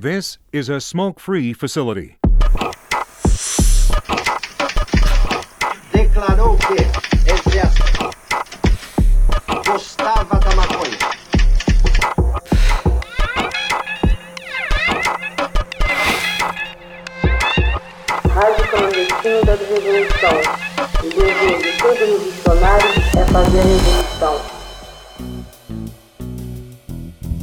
This is a smoke free facility. Que,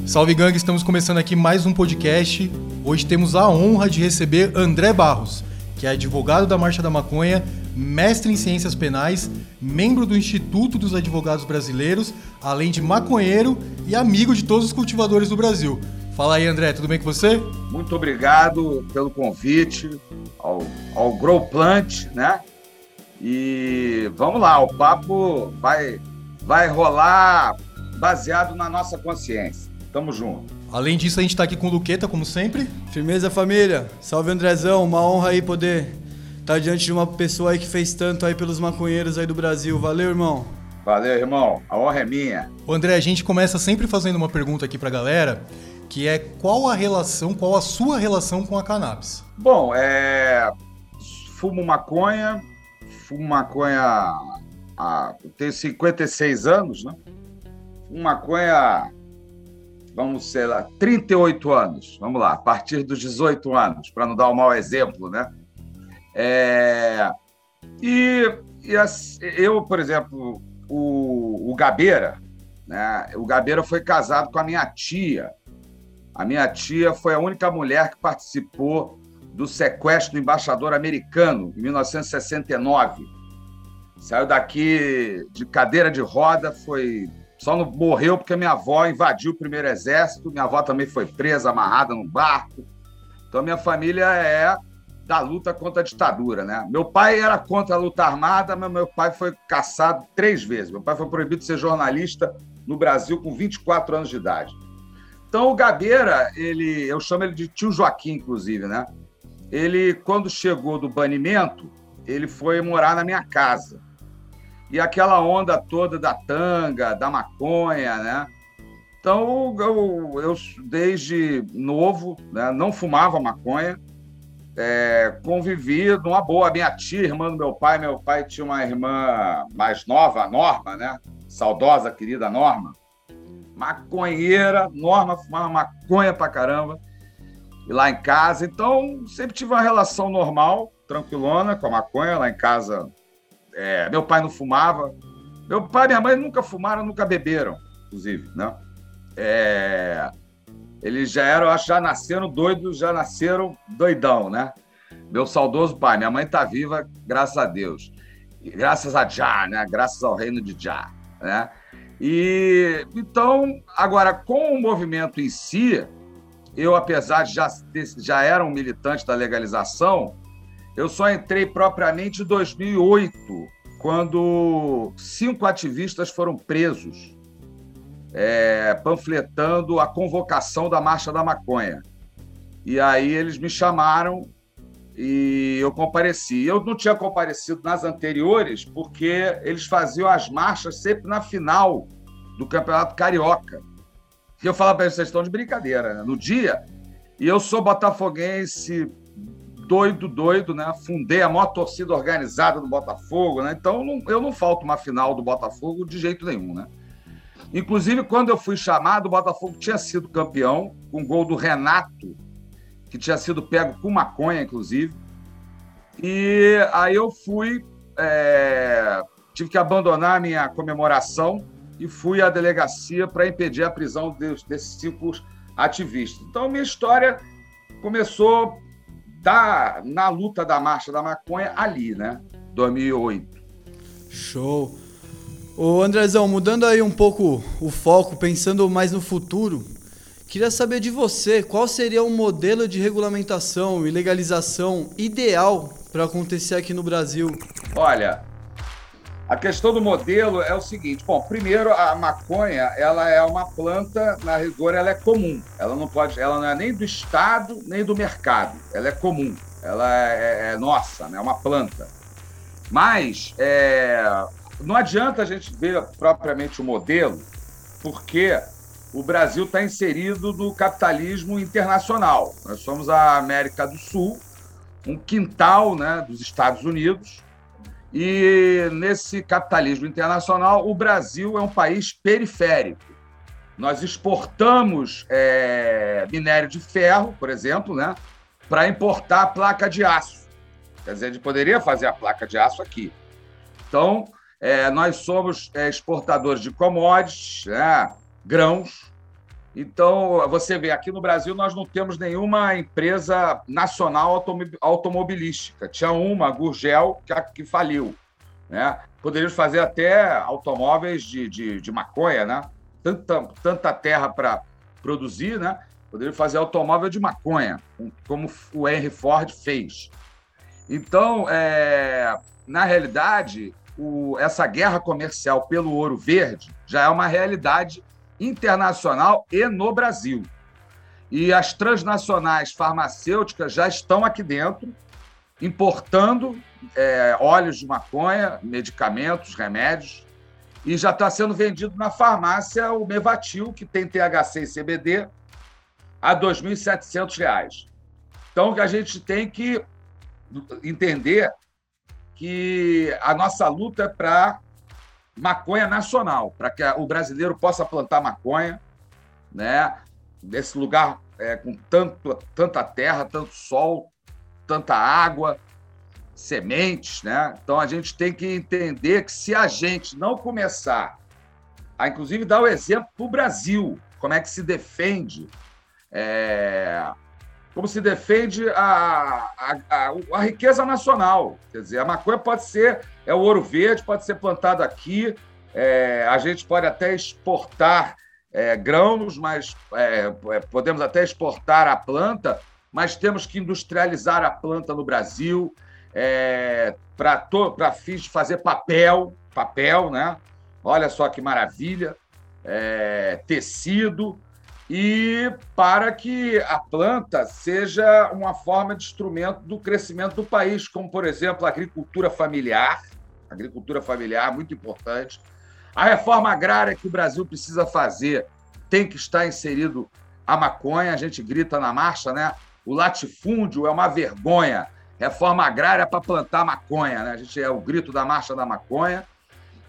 Salve gangue, estamos começando aqui mais um podcast. Hoje temos a honra de receber André Barros, que é advogado da Marcha da Maconha, mestre em ciências penais, membro do Instituto dos Advogados Brasileiros, além de maconheiro e amigo de todos os cultivadores do Brasil. Fala aí, André, tudo bem com você? Muito obrigado pelo convite ao, ao Grow Plant, né? E vamos lá, o papo vai, vai rolar baseado na nossa consciência. Tamo junto. Além disso, a gente tá aqui com o Luqueta, como sempre. Firmeza, família. Salve, Andrezão. Uma honra aí poder estar diante de uma pessoa aí que fez tanto aí pelos maconheiros aí do Brasil. Valeu, irmão. Valeu, irmão. A honra é minha. Ô André, a gente começa sempre fazendo uma pergunta aqui pra galera, que é qual a relação, qual a sua relação com a cannabis? Bom, é... fumo maconha, fumo maconha há... eu tenho 56 anos, né? Fumo maconha, vamos sei lá, 38 anos, vamos lá, a partir dos 18 anos, para não dar um mau exemplo, né? É... E, e as- eu, por exemplo, o, o Gabeira, né? O Gabeira foi casado com a minha tia. A minha tia foi a única mulher que participou do sequestro do embaixador americano em 1969. Saiu daqui de cadeira de roda, foi só não morreu porque minha avó invadiu o primeiro exército. Minha avó também foi presa, amarrada num barco. Então minha família é da luta contra a ditadura, né? Meu pai era contra a luta armada, mas meu pai foi caçado três vezes. Meu pai foi proibido de ser jornalista no Brasil com 24 anos de idade. Então o Gabeira, ele, eu chamo ele de tio Joaquim, inclusive, né? Ele, quando chegou do banimento, ele foi morar na minha casa. E aquela onda toda da tanga, da maconha, né? Então eu, eu desde novo, né, não fumava maconha, é, convivi numa boa. Minha tia, irmã do meu pai, meu pai tinha uma irmã mais nova, a Norma, né? Saudosa, querida Norma maconheira, Norma fumava maconha pra caramba, e lá em casa. Então, sempre tive uma relação normal, tranquilona com a maconha. Lá em casa, é, meu pai não fumava. Meu pai e minha mãe nunca fumaram, nunca beberam, inclusive, né? É, eles já eram, acho já nasceram doidos, já nasceram doidão, né? Meu saudoso pai, minha mãe tá viva, graças a Deus. E graças a Já, né? Graças ao reino de Já, né? E então, agora, com o movimento em si, eu, apesar de já, já era um militante da legalização, eu só entrei propriamente em 2008, quando cinco ativistas foram presos, é, panfletando a convocação da Marcha da Maconha. E aí eles me chamaram e eu compareci. Eu não tinha comparecido nas anteriores porque eles faziam as marchas sempre na final do Campeonato Carioca. E eu falava para eles, vocês estão de brincadeira, né? No dia, e eu sou botafoguense doido, doido, né? Fundei a maior torcida organizada do Botafogo, né? Então não- eu não falto uma final do Botafogo de jeito nenhum, né? Inclusive, quando eu fui chamado, o Botafogo tinha sido campeão, com gol do Renato, que tinha sido pego com maconha, inclusive. E aí eu fui, é, tive que abandonar minha comemoração e fui à delegacia para impedir a prisão des- desses cinco ativistas. Então, minha história começou da, na luta da Marcha da Maconha ali, né? 2008. Show. Ô, Andrezão, mudando aí um pouco o foco, pensando mais no futuro, queria saber de você, qual seria o modelo de regulamentação e legalização ideal para acontecer aqui no Brasil? Olha, a questão do modelo é o seguinte. Bom, primeiro a maconha, ela é uma planta, na rigor, ela é comum. Ela não pode, ela não é nem do estado nem do mercado. Ela é comum. Ela é, é nossa, né? É uma planta. Mas é, não adianta a gente ver propriamente o modelo, porque o Brasil está inserido no capitalismo internacional. Nós somos a América do Sul, um quintal né, dos Estados Unidos, e nesse capitalismo internacional, o Brasil é um país periférico. Nós exportamos é, minério de ferro, por exemplo, né, para importar placa de aço. Quer dizer, a gente poderia fazer a placa de aço aqui. Então, é, nós somos é, exportadores de commodities, né, grãos. Então, você vê, aqui no Brasil nós não temos nenhuma empresa nacional automobilística. Tinha uma, a Gurgel, que, faliu. Né? Poderíamos fazer até automóveis de, de, de maconha, né? Tanta, tanta terra para produzir, né? Poderíamos fazer automóvel de maconha, como o Henry Ford fez. Então, é, na realidade, o, essa guerra comercial pelo ouro verde já é uma realidade internacional e no Brasil. E as transnacionais farmacêuticas já estão aqui dentro, importando é, óleos de maconha, medicamentos, remédios, e já está sendo vendido na farmácia o Mevatil, que tem THC e CBD, a R$ 2.700. Então, a gente tem que entender que a nossa luta é para maconha nacional, para que o brasileiro possa plantar maconha, né? Nesse lugar é, com tanto, tanta terra, tanto sol, tanta água, sementes, né? Então a gente tem que entender que se a gente não começar a, inclusive, dar o exemplo para o Brasil, como é que se defende é, como se defende a, a, a, a, riqueza nacional. Quer dizer, a maconha pode ser, é o ouro verde, pode ser plantado aqui, é, a gente pode até exportar é, grãos, mas é, é podemos até exportar a planta, mas temos que industrializar a planta no Brasil é, para fins de fazer papel, papel, né? Olha só que maravilha, é, tecido, e para que a planta seja uma forma de instrumento do crescimento do país, como, por exemplo, a agricultura familiar, agricultura familiar, muito importante. A reforma agrária que o Brasil precisa fazer tem que estar inserido a maconha, a gente grita na marcha, né? O latifúndio é uma vergonha. Reforma agrária para plantar maconha, né? A gente é o grito da marcha da maconha.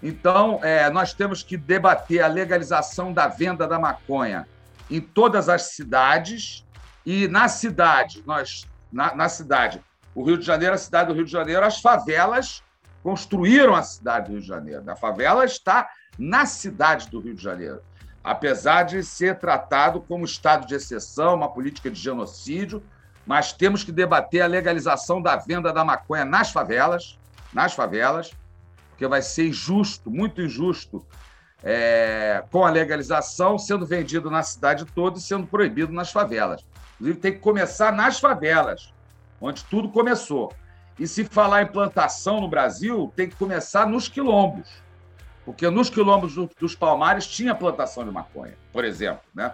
Então, é, nós temos que debater a legalização da venda da maconha em todas as cidades e na cidade, nós na, na, cidade, o Rio de Janeiro, a cidade do Rio de Janeiro, as favelas construíram a cidade do Rio de Janeiro. A favela está na cidade do Rio de Janeiro, apesar de ser tratado como estado de exceção, uma política de genocídio, mas temos que debater a legalização da venda da maconha nas favelas, nas favelas, porque vai ser injusto, muito injusto é, com a legalização, sendo vendido na cidade toda e sendo proibido nas favelas. Inclusive, tem que começar nas favelas, onde tudo começou. E se falar em plantação no Brasil, tem que começar nos quilombos. Porque nos quilombos dos Palmares tinha plantação de maconha, por exemplo, né?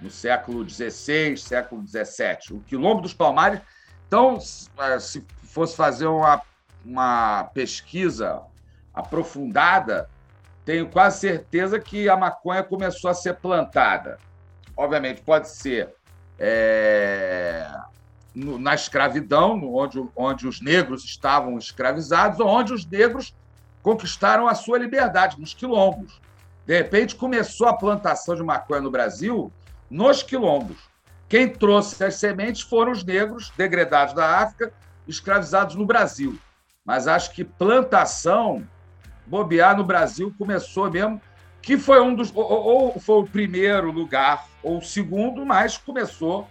no século XVI, século XVII. O quilombo dos Palmares. Então, é, se fosse fazer uma, uma pesquisa aprofundada, tenho quase certeza que a maconha começou a ser plantada. Obviamente, pode ser é, no, na escravidão, onde, onde os negros estavam escravizados, ou onde os negros conquistaram a sua liberdade, nos quilombos. De repente, começou a plantação de maconha no Brasil nos quilombos. Quem trouxe as sementes foram os negros degredados da África, escravizados no Brasil. Mas acho que plantação bobear no Brasil começou mesmo, que foi um dos. Ou, ou foi o primeiro lugar, ou o segundo, mas começou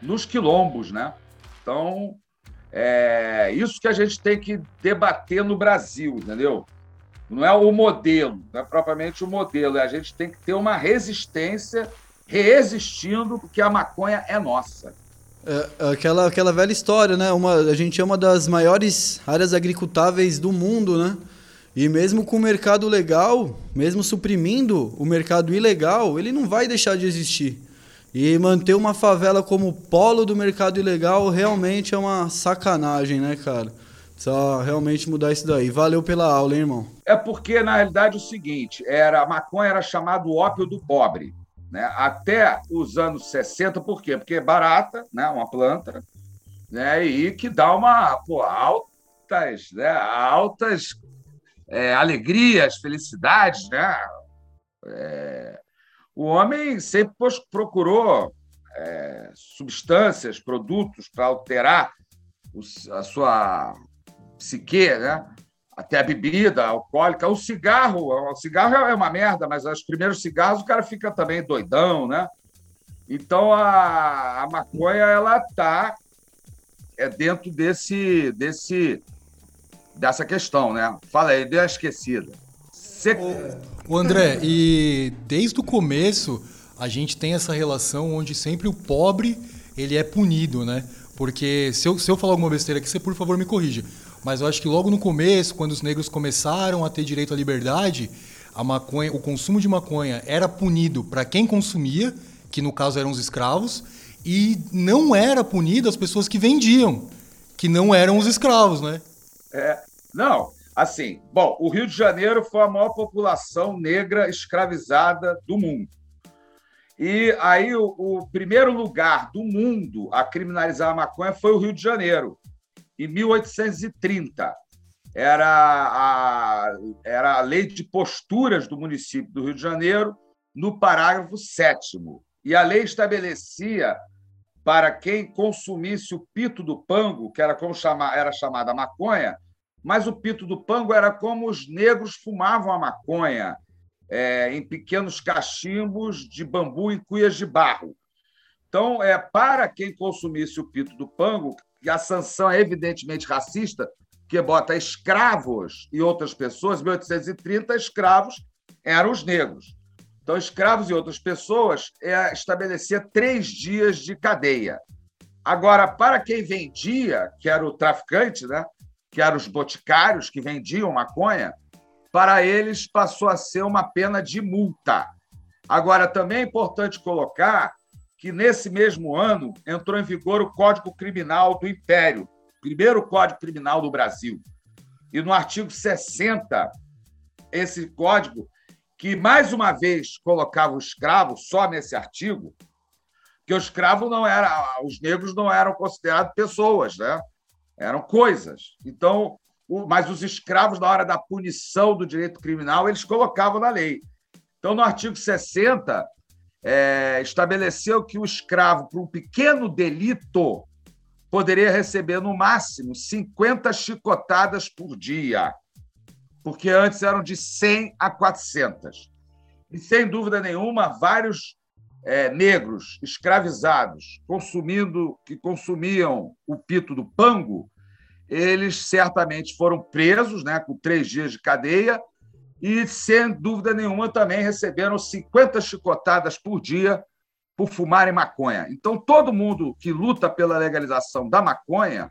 nos quilombos, né? Então, é isso que a gente tem que debater no Brasil, entendeu? Não é o modelo, não é propriamente o modelo, é a gente tem que ter uma resistência, resistindo, porque a maconha é nossa. É, aquela, aquela velha história, né? Uma, a gente é uma das maiores áreas agricultáveis do mundo, né? E mesmo com o mercado legal, mesmo suprimindo o mercado ilegal, ele não vai deixar de existir. E manter uma favela como polo do mercado ilegal realmente é uma sacanagem, né, cara? Só realmente mudar isso daí. Valeu pela aula, hein, irmão? É porque, na realidade, é o seguinte: era, a maconha era chamado ópio do pobre. né, até os anos 60, por quê? Porque é barata, né, uma planta, né, e que dá uma pô, altas, né, altas é, alegrias, felicidades, né? É, o homem sempre procurou é, substâncias, produtos para alterar a sua psique, né? até a bebida alcoólica, o cigarro, o cigarro é uma merda, mas os primeiros cigarros o cara fica também doidão, né? Então a, a maconha ela tá é dentro desse desse dessa questão, né? Fala aí, deu a esquecida. Você... O André, e desde o começo a gente tem essa relação onde sempre o pobre ele é punido, né? Porque se eu, se eu falar alguma besteira aqui, você por favor me corrija. Mas eu acho que logo no começo, quando os negros começaram a ter direito à liberdade, a maconha, o consumo de maconha era punido para quem consumia, que no caso eram os escravos, e não era punido as pessoas que vendiam, que não eram os escravos, né? É, não, assim, bom, o Rio de Janeiro foi a maior população negra escravizada do mundo. E aí o, o primeiro lugar do mundo a criminalizar a maconha foi o Rio de Janeiro em 1830. Era a, era a lei de posturas do município do Rio de Janeiro, no parágrafo 7. E a lei estabelecia para quem consumisse o pito do pango, que era como chama, era chamada maconha, mas o pito do pango era como os negros fumavam a maconha, é, em pequenos cachimbos de bambu e cuias de barro. Então, é, para quem consumisse o pito do pango, e a sanção é evidentemente racista, que bota escravos e outras pessoas, em 1830, escravos eram os negros. Então, escravos e outras pessoas é, estabelecia três dias de cadeia. Agora, para quem vendia, que era o traficante, né, que eram os boticários que vendiam maconha, para eles passou a ser uma pena de multa. Agora, também é importante colocar que nesse mesmo ano entrou em vigor o Código Criminal do Império, primeiro Código Criminal do Brasil. E no artigo 60, esse código, que mais uma vez colocava o escravo só nesse artigo, que o escravo não era, os negros não eram considerados pessoas, né? Eram coisas. Então, mas os escravos, na hora da punição do direito criminal, eles colocavam na lei. Então, no artigo 60, é, estabeleceu que o escravo, por um pequeno delito, poderia receber no máximo 50 chicotadas por dia, porque antes eram de 100 a 400. E, sem dúvida nenhuma, vários é, negros escravizados consumindo que consumiam o pito do pango, eles certamente foram presos, né, com três dias de cadeia, e, sem dúvida nenhuma, também receberam 50 chicotadas por dia por fumarem maconha. Então, todo mundo que luta pela legalização da maconha,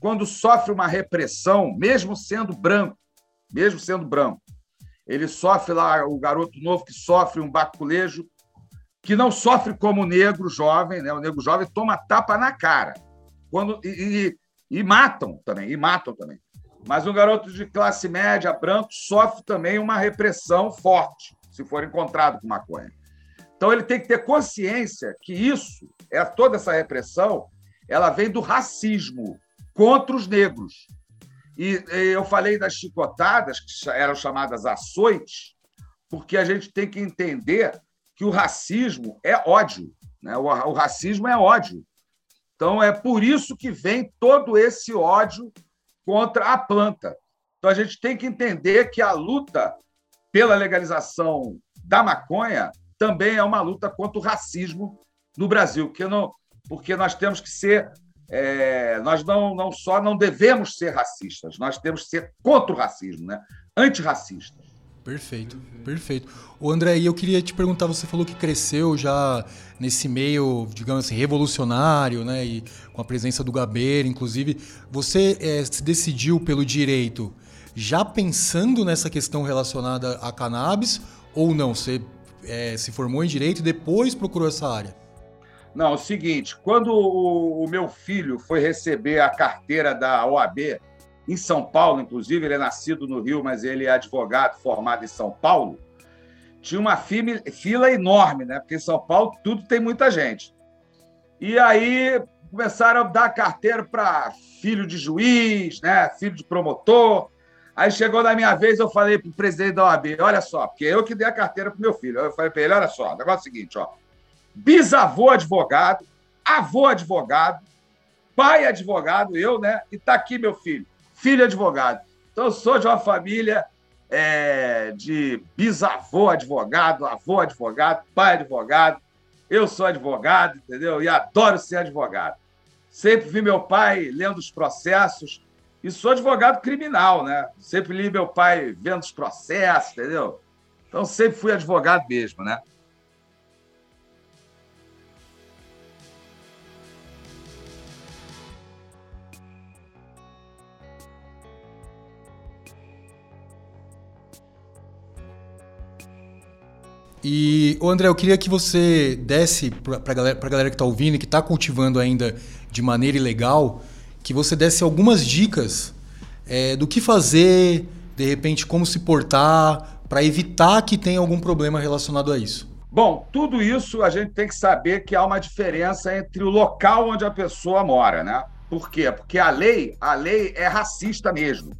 quando sofre uma repressão, mesmo sendo branco, mesmo sendo branco, ele sofre lá, o garoto novo que sofre um baculejo, que não sofre como o negro jovem, né? o negro jovem toma tapa na cara. Quando, e, e, e matam também, e matam também. Mas um garoto de classe média, branco, sofre também uma repressão forte se for encontrado com maconha. Então ele tem que ter consciência que isso, é toda essa repressão, ela vem do racismo contra os negros. E, eu falei das chicotadas, que eram chamadas açoites, porque a gente tem que entender que o racismo é ódio. Né? O, o racismo é ódio. Então é por isso que vem todo esse ódio contra a planta. Então a gente tem que entender que a luta pela legalização da maconha também é uma luta contra o racismo no Brasil, porque, não, porque nós temos que ser. É, nós não, não só não devemos ser racistas, nós temos que ser contra o racismo, né? antirracistas. Perfeito, perfeito. O André, eu queria te perguntar, você falou que cresceu já nesse meio, digamos assim, revolucionário, né? E com a presença do Gabeira, inclusive. Você é, se decidiu pelo direito já pensando nessa questão relacionada a cannabis ou não? Você é, se formou em direito e depois procurou essa área? Não, é o seguinte, quando o, o meu filho foi receber a carteira da OAB, em São Paulo, inclusive, ele é nascido no Rio, mas ele é advogado formado em São Paulo. Tinha uma fila enorme, né? Porque em São Paulo tudo tem muita gente. E aí começaram a dar carteira para filho de juiz, né? Filho de promotor. Aí chegou na minha vez, eu falei para o presidente da OAB, olha só, porque eu que dei a carteira para meu filho. Eu falei para ele, olha só, o negócio é o seguinte, ó. Bisavô advogado, avô advogado, pai advogado, eu, né? E tá aqui meu filho, filho advogado. Então eu sou de uma família é, de bisavô advogado, avô advogado, pai advogado. Eu sou advogado, entendeu? E adoro ser advogado. Sempre vi meu pai lendo os processos, e sou advogado criminal, né? Sempre li meu pai vendo os processos, entendeu? Então sempre fui advogado mesmo, né? E, ô André, eu queria que você desse para a galera, galera que está ouvindo e que está cultivando ainda de maneira ilegal, que você desse algumas dicas é, do que fazer, de repente como se portar, para evitar que tenha algum problema relacionado a isso. Bom, tudo isso a gente tem que saber que há uma diferença entre o local onde a pessoa mora, né? Por quê? Porque a lei, a lei é racista mesmo.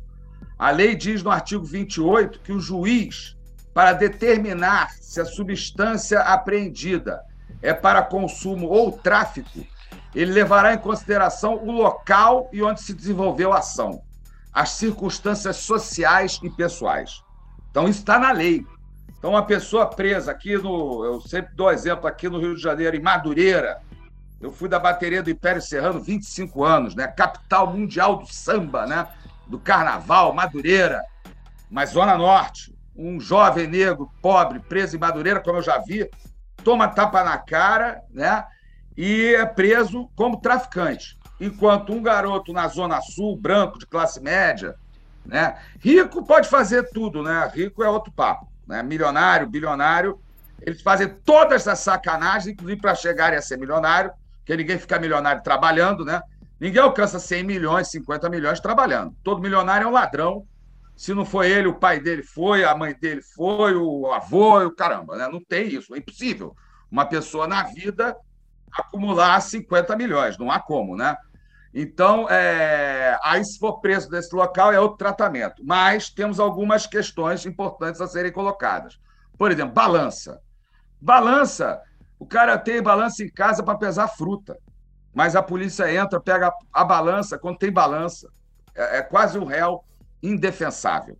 A lei diz no artigo 28 que o juiz, para determinar se a substância apreendida é para consumo ou tráfico, ele levará em consideração o local e onde se desenvolveu a ação, as circunstâncias sociais e pessoais. Então, isso está na lei. Então, uma pessoa presa aqui no. Eu sempre dou exemplo aqui no Rio de Janeiro, em Madureira. Eu fui da bateria do Império Serrano 25 anos, né? Capital mundial do samba, né? Do carnaval, Madureira. Mas Zona Norte, um jovem negro, pobre, preso em Madureira, como eu já vi, toma tapa na cara, né? e é preso como traficante. Enquanto um garoto na Zona Sul, branco, de classe média, né? rico pode fazer tudo, né? Rico é outro papo. Né? Milionário, bilionário, eles fazem todas as sacanagens, inclusive para chegarem a ser milionário, porque ninguém fica milionário trabalhando, né? Ninguém alcança 100 milhões, 50 milhões trabalhando. Todo milionário é um ladrão. Se não foi ele, o pai dele foi, a mãe dele foi, o avô, o caramba, né? Não tem isso, é impossível. Uma pessoa na vida acumular 50 milhões, não há como, né? Então, é... aí se for preso desse local é outro tratamento. Mas temos algumas questões importantes a serem colocadas. Por exemplo, balança. Balança, o cara tem balança em casa para pesar fruta, mas a polícia entra, pega a balança quando tem balança. É, é quase um réu indefensável.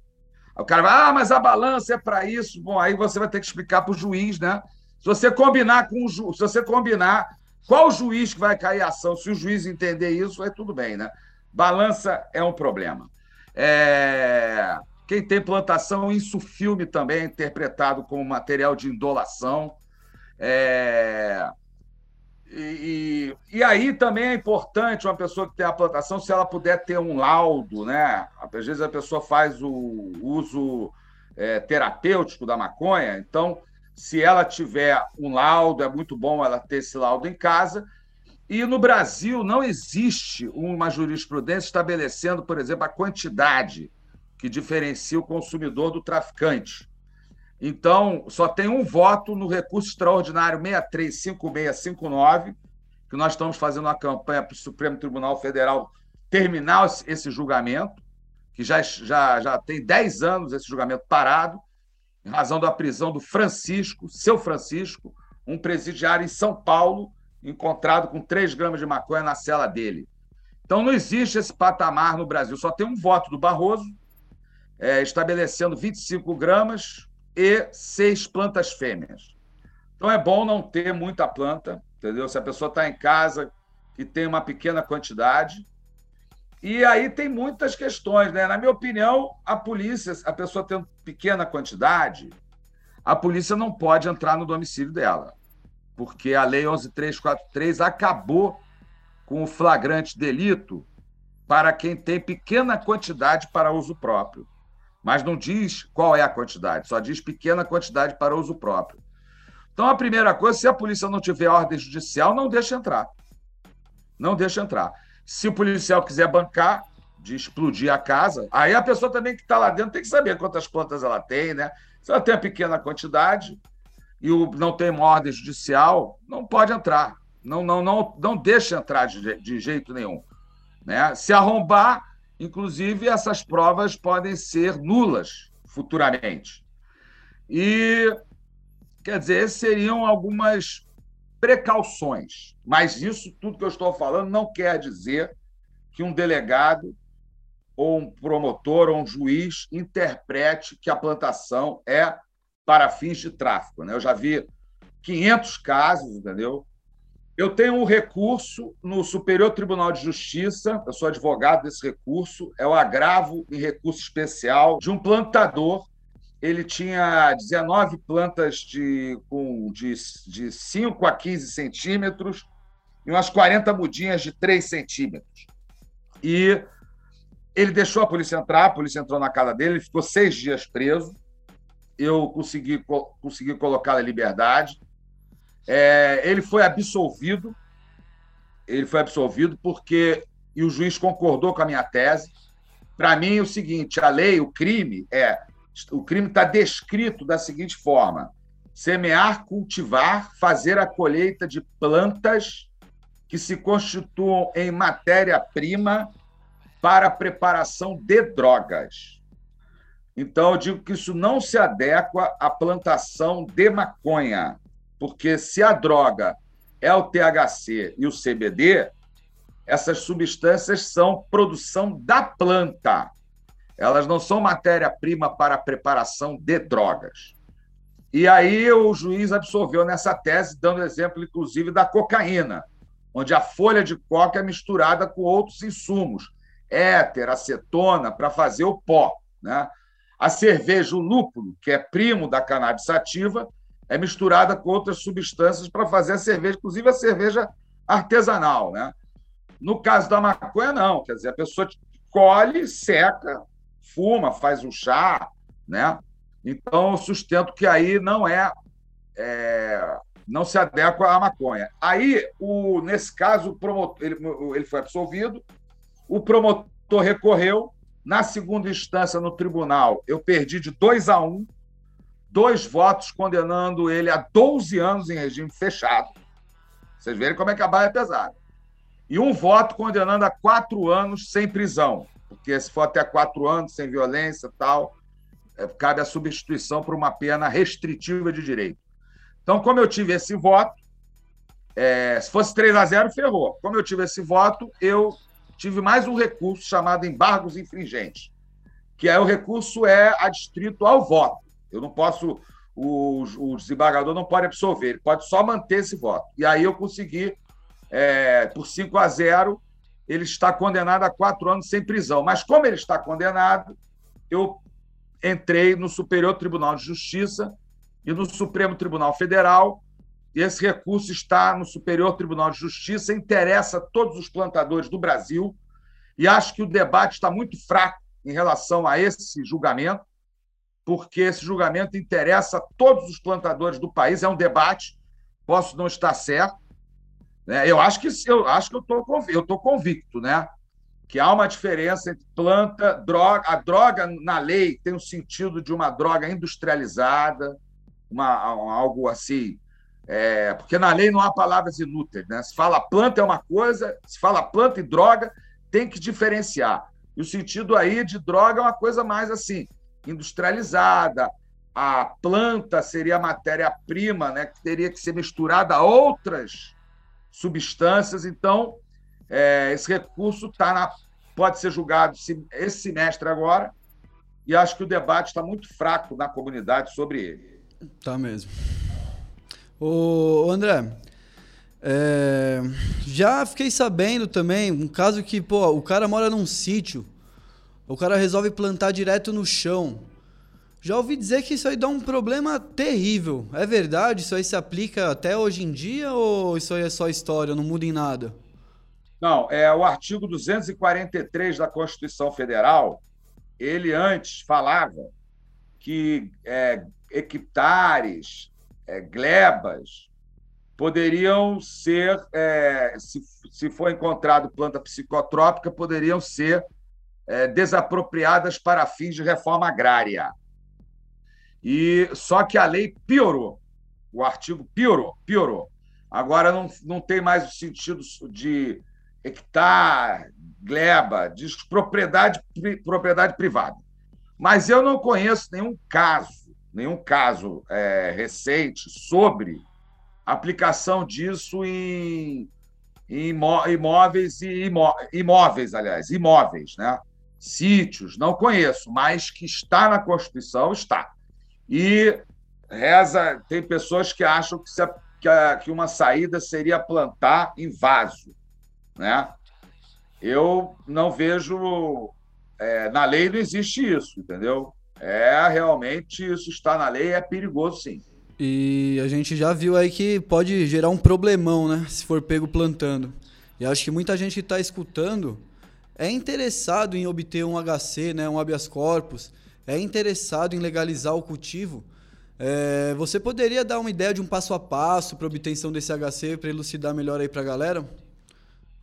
O cara vai, ah, mas a balança é para isso. Bom, aí você vai ter que explicar para o juiz, né? Se você combinar com o ju... se você combinar qual juiz que vai cair a ação? Se o juiz entender isso, aí tudo bem, né? Balança é um problema. É... Quem tem plantação, isso filme também é interpretado como material de indolação. É... E, e, aí também é importante uma pessoa que tem a plantação, se ela puder ter um laudo, né? Às vezes a pessoa faz o uso é, terapêutico da maconha, então se ela tiver um laudo, é muito bom ela ter esse laudo em casa. E no Brasil não existe uma jurisprudência estabelecendo, por exemplo, a quantidade que diferencia o consumidor do traficante. Então, só tem um voto no recurso extraordinário 635659, que nós estamos fazendo uma campanha para o Supremo Tribunal Federal terminar esse julgamento, que já, já, já tem 10 anos esse julgamento parado, em razão da prisão do Francisco, seu Francisco, um presidiário em São Paulo, encontrado com 3 gramas de maconha na cela dele. Então não existe esse patamar no Brasil, só tem um voto do Barroso, é, estabelecendo 25 gramas e seis plantas fêmeas. Então é bom não ter muita planta, entendeu? Se a pessoa está em casa e tem uma pequena quantidade, e aí tem muitas questões, né? Na minha opinião, a polícia, a pessoa tendo pequena quantidade, a polícia não pode entrar no domicílio dela, porque a Lei 11343 acabou com o flagrante delito para quem tem pequena quantidade para uso próprio. Mas não diz qual é a quantidade, só diz pequena quantidade para uso próprio. Então, a primeira coisa, se a polícia não tiver ordem judicial, não deixa entrar. Não deixa entrar. Se o policial quiser bancar de explodir a casa, aí a pessoa também que está lá dentro tem que saber quantas plantas ela tem, né? Se ela tem a pequena quantidade e não tem uma ordem judicial, não pode entrar. Não, não, não, não deixa entrar de, de jeito nenhum. Né? Se arrombar, inclusive, essas provas podem ser nulas futuramente. E, quer dizer, seriam algumas precauções. Mas isso tudo que eu estou falando não quer dizer que um delegado ou um promotor ou um juiz interprete que a plantação é para fins de tráfico. Né? Eu já vi 500 casos, entendeu? Eu tenho um recurso no Superior Tribunal de Justiça, eu sou advogado desse recurso, é o agravo em recurso especial de um plantador ele tinha 19 plantas de, com, de, de 5 a 15 centímetros e umas 40 mudinhas de 3 centímetros. E ele deixou a polícia entrar, a polícia entrou na casa dele, ele ficou seis dias preso. Eu consegui, consegui colocá-lo em liberdade. É, ele foi absolvido. Ele foi absolvido porque e o juiz concordou com a minha tese. Para mim, é o seguinte: a lei, o crime é o crime está descrito da seguinte forma: semear, cultivar, fazer a colheita de plantas que se constituam em matéria-prima para a preparação de drogas. Então, eu digo que isso não se adequa à plantação de maconha, porque se a droga é o THC e o CBD, essas substâncias são produção da planta. Elas não são matéria-prima para a preparação de drogas. E aí o juiz absolveu nessa tese, dando exemplo, inclusive, da cocaína, onde a folha de coca é misturada com outros insumos, éter, acetona, para fazer o pó. Né? A cerveja, o lúpulo, que é primo da cannabis sativa, é misturada com outras substâncias para fazer a cerveja, inclusive a cerveja artesanal. Né? No caso da maconha, não. Quer dizer, a pessoa colhe, seca, fuma, faz um chá, né? Então, sustento que aí não é, é não se adequa à maconha. Aí, o, nesse caso, o promotor, ele, ele foi absolvido, o promotor recorreu, na segunda instância no tribunal, eu perdi de 2 a 1, um, dois votos condenando ele a 12 anos em regime fechado. Vocês verem como é que a barra é pesada. E um voto condenando a quatro anos sem prisão porque se for até quatro anos sem violência tal, é, cabe a substituição por uma pena restritiva de direito. Então, como eu tive esse voto, é, se fosse 3 a 0 ferrou. Como eu tive esse voto, eu tive mais um recurso chamado embargos infringentes, que é o recurso é adstrito ao voto. Eu não posso, o, o desembargador não pode absolver, ele pode só manter esse voto. E aí eu consegui, é, por 5 a 0, ele está condenado a quatro anos sem prisão. Mas como ele está condenado, eu entrei no Superior Tribunal de Justiça e no Supremo Tribunal Federal. E esse recurso está no Superior Tribunal de Justiça, interessa a todos os plantadores do Brasil. E acho que o debate está muito fraco em relação a esse julgamento, porque esse julgamento interessa a todos os plantadores do país. É um debate, posso não estar certo, né? Eu acho que eu acho que eu estou eu convicto, né? Que há uma diferença entre planta, droga. A droga na lei tem o sentido de uma droga industrializada, uma, algo assim. É, porque na lei não há palavras inúteis, né? Se fala planta é uma coisa, se fala planta e droga, tem que diferenciar. E o sentido aí de droga é uma coisa mais assim, industrializada. A planta seria a matéria-prima, né? Que teria que ser misturada a outras substâncias. Então, é, esse recurso tá na, pode ser julgado esse semestre agora, e acho que o debate está muito fraco na comunidade sobre ele. Tá mesmo. Ô, André, é, já fiquei sabendo também um caso que, pô, o cara mora num sítio, o cara resolve plantar direto no chão. Já ouvi dizer que isso aí dá um problema terrível. É verdade? Isso aí se aplica até hoje em dia ou isso aí é só história, não muda em nada? Não, é o artigo 243 da Constituição Federal. Ele antes falava que é, hectares, é, glebas, poderiam ser, é, se, se for encontrado planta psicotrópica, poderiam ser é, desapropriadas para fins de reforma agrária. E só que a lei piorou. O artigo piorou, piorou. Agora não, não tem mais o sentido de hectare, gleba, diz propriedade, propriedade privada. Mas eu não conheço nenhum caso, nenhum caso é, recente sobre aplicação disso em, em imóveis e imó, imóveis, aliás, imóveis, né? Sítios, não conheço, mas que está na Constituição, está. E reza, tem pessoas que acham que, se, que, que uma saída seria plantar em vaso, né? Eu não vejo é, na lei não existe isso, entendeu? É realmente isso está na lei, é perigoso sim. E a gente já viu aí que pode gerar um problemão, né? Se for pego plantando. E acho que muita gente que está escutando é interessado em obter um HC, né? Um habeas corpus, é interessado em legalizar o cultivo. É, você poderia dar uma ideia de um passo a passo para obtenção desse HC para elucidar melhor aí para a galera?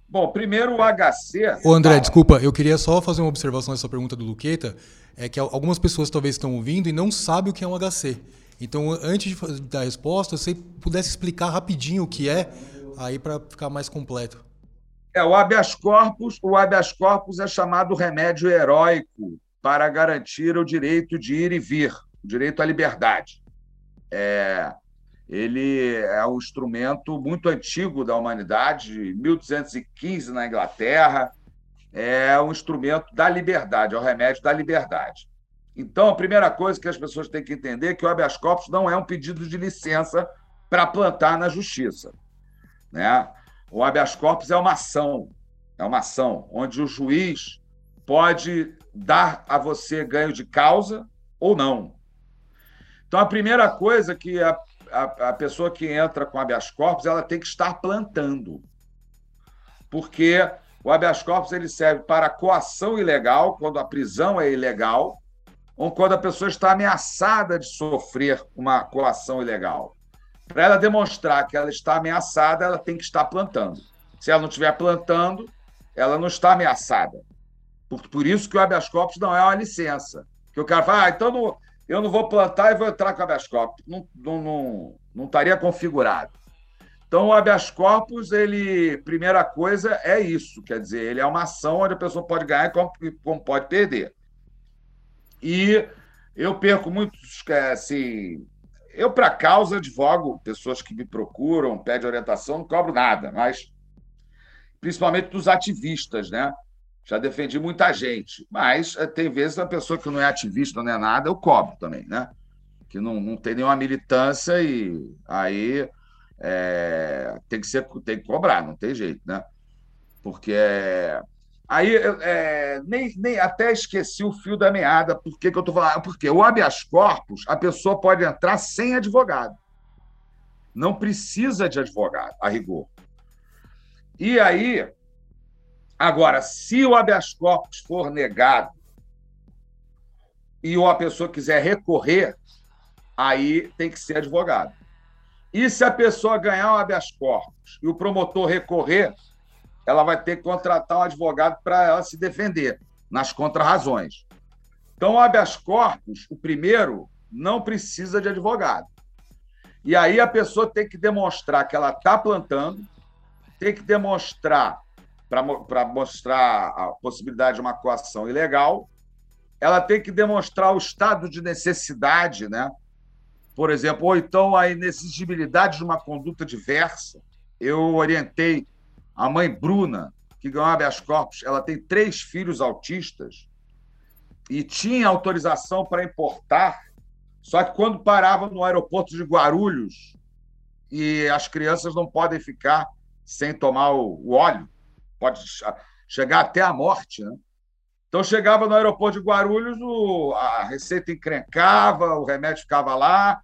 Bom, primeiro o HC. Ô André, desculpa, eu queria só fazer uma observação nessa pergunta do Luqueta. É que algumas pessoas talvez estão ouvindo e não sabem o que é um HC. Então, antes de dar a resposta, se você pudesse explicar rapidinho o que é, aí para ficar mais completo. É, o habeas corpus, o habeas corpus é chamado remédio heróico para garantir o direito de ir e vir, o direito à liberdade. É, ele é um instrumento muito antigo da humanidade, 1215 na Inglaterra, é um instrumento da liberdade, é o remédio da liberdade. Então, a primeira coisa que as pessoas têm que entender é que o habeas corpus não é um pedido de licença para plantar na justiça. Né? O habeas corpus é uma ação, é uma ação onde o juiz pode dar a você ganho de causa ou não. Então, a primeira coisa que a, a, a pessoa que entra com habeas corpus ela tem que estar plantando. Porque o habeas corpus ele serve para coação ilegal, quando a prisão é ilegal, ou quando a pessoa está ameaçada de sofrer uma coação ilegal. Para ela demonstrar que ela está ameaçada, ela tem que estar plantando. Se ela não estiver plantando, ela não está ameaçada. Por, por isso que o habeas corpus não é uma licença. Que o cara fala, ah, então não, eu não vou plantar e vou entrar com o habeas corpus. Não, não, não, não estaria configurado. Então, o habeas corpus, ele, primeira coisa, é isso. Quer dizer, ele é uma ação onde a pessoa pode ganhar e como, como pode perder. E eu perco muitos, é, assim, eu para causa advogo pessoas que me procuram, pedem orientação, não cobro nada, mas principalmente dos ativistas, né? Já defendi muita gente, mas é, tem vezes a pessoa que não é ativista, não é nada, eu cobro também, né? Que não, não tem nenhuma militância e aí é, tem que ser tem que cobrar, não tem jeito, né? Porque é, Aí é, nem, nem até esqueci o fio da meada. Por que, que eu estou falando? Porque o habeas corpus, a pessoa pode entrar sem advogado. Não precisa de advogado, a rigor. E aí, agora, se o habeas corpus for negado e a pessoa quiser recorrer, aí tem que ser advogado. E se a pessoa ganhar o habeas corpus e o promotor recorrer, ela vai ter que contratar um advogado para ela se defender nas contrarrazões. Então, o habeas corpus, o primeiro, não precisa de advogado. E aí a pessoa tem que demonstrar que ela está plantando, tem que demonstrar, para mostrar a possibilidade de uma coação ilegal, ela tem que demonstrar o estado de necessidade, né? Por exemplo, ou então a inexigibilidade de uma conduta diversa. Eu orientei a mãe Bruna, que ganhou habeas corpus, ela tem três filhos autistas e tinha autorização para importar, só que quando parava no aeroporto de Guarulhos e as crianças não podem ficar sem tomar o, óleo, pode chegar até a morte, né? Então chegava no aeroporto de Guarulhos, o, a receita encrencava, o remédio ficava lá.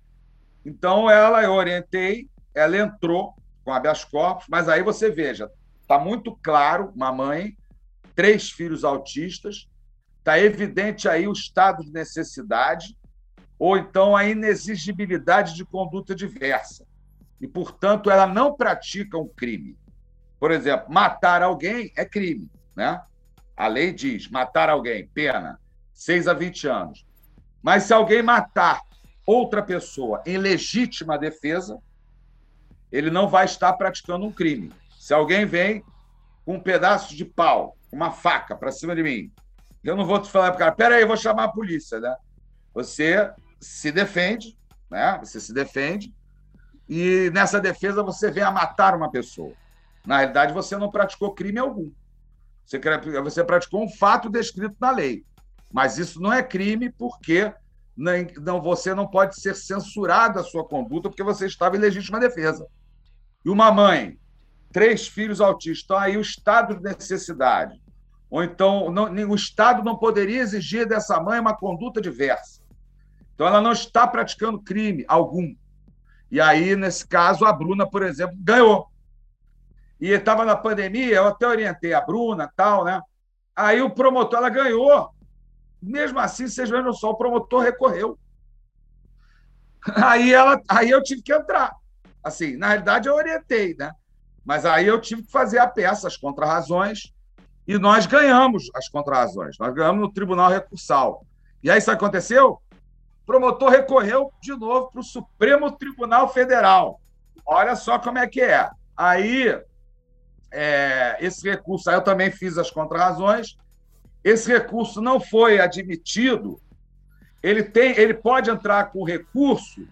Então ela, eu orientei, ela entrou com habeas corpus, mas aí você veja, está muito claro, uma mãe, três filhos autistas, está evidente aí o estado de necessidade ou então a inexigibilidade de conduta diversa. E, portanto, ela não pratica um crime. Por exemplo, matar alguém é crime, né? A lei diz matar alguém, pena, 6 a 20 anos. Mas se alguém matar outra pessoa em legítima defesa, ele não vai estar praticando um crime. Se alguém vem com um pedaço de pau, uma faca para cima de mim, eu não vou te falar para o cara, peraí, eu vou chamar a polícia, né? Você se defende, né? Você se defende e nessa defesa você vem a matar uma pessoa. Na realidade, você não praticou crime algum. Você, praticou um fato descrito na lei. Mas isso não é crime porque não, você não pode ser censurado a sua conduta porque você estava em legítima defesa. E uma mãe, três filhos autistas, então aí o estado de necessidade. Ou então não, o Estado não poderia exigir dessa mãe uma conduta diversa. Então ela não está praticando crime algum. E aí, nesse caso, a Bruna, por exemplo, ganhou. E estava na pandemia, eu até orientei a Bruna tal, né? Aí o promotor, ela ganhou. Mesmo assim, vocês vejam só, o promotor recorreu. Aí, ela, aí eu tive que entrar. Assim, na realidade, eu orientei, né? Mas aí eu tive que fazer a peça, as contrarrazões, e nós ganhamos as contrarrazões. Nós ganhamos no Tribunal Recursal. E aí, sabe o que aconteceu? O promotor recorreu de novo para o Supremo Tribunal Federal. Olha só como é que é. Aí, é, esse recurso, aí eu também fiz as contrarrazões, esse recurso não foi admitido, ele, tem, ele pode entrar com recurso,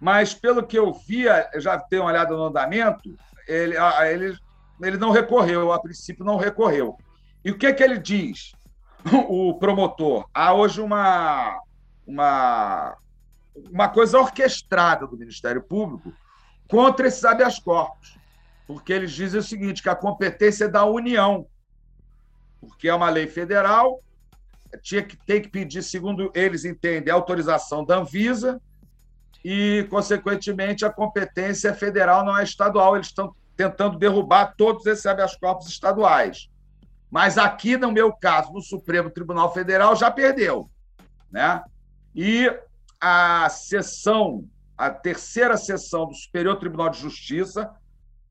mas pelo que eu via, eu já tenho uma olhada no andamento, ele, ele, ele não recorreu, a princípio não recorreu. E o que, é que ele diz, o promotor? Há hoje uma, uma, uma coisa orquestrada do Ministério Público contra esses habeas corpus porque eles dizem o seguinte, que a competência é da União, porque é uma lei federal, tinha que tem que pedir, segundo eles entendem, autorização da Anvisa e, consequentemente, a competência federal não é estadual. Eles estão tentando derrubar todos esses habeas corpus estaduais. Mas aqui, no meu caso, no Supremo Tribunal Federal, já perdeu. Né? E a sessão, a terceira sessão do Superior Tribunal de Justiça,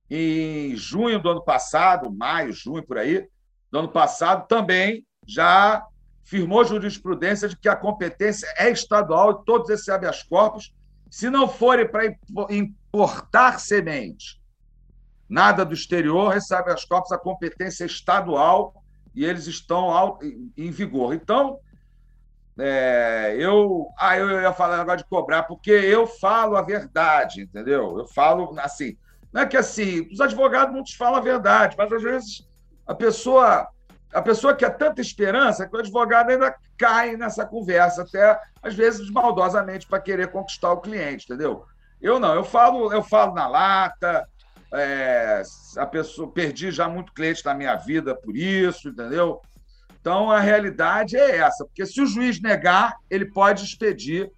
em junho do ano passado, maio, junho, por aí, do ano passado, também já firmou jurisprudência de que a competência é estadual e todos esses habeas corpus, se não forem para importar semente, nada do exterior, esses habeas corpus, a competência é estadual e eles estão em vigor. Então, é, eu, ah, eu ia falar agora de cobrar, porque eu falo a verdade, entendeu? Eu falo assim, não é que assim, os advogados te falam a verdade, mas às vezes a pessoa a pessoa quer tanta esperança que o advogado ainda cai nessa conversa, até às vezes maldosamente para querer conquistar o cliente, entendeu? Eu não, eu falo, eu falo na lata, é, a pessoa perdi já muito cliente na minha vida por isso, entendeu? Então a realidade é essa, porque se o juiz negar, ele pode expedir.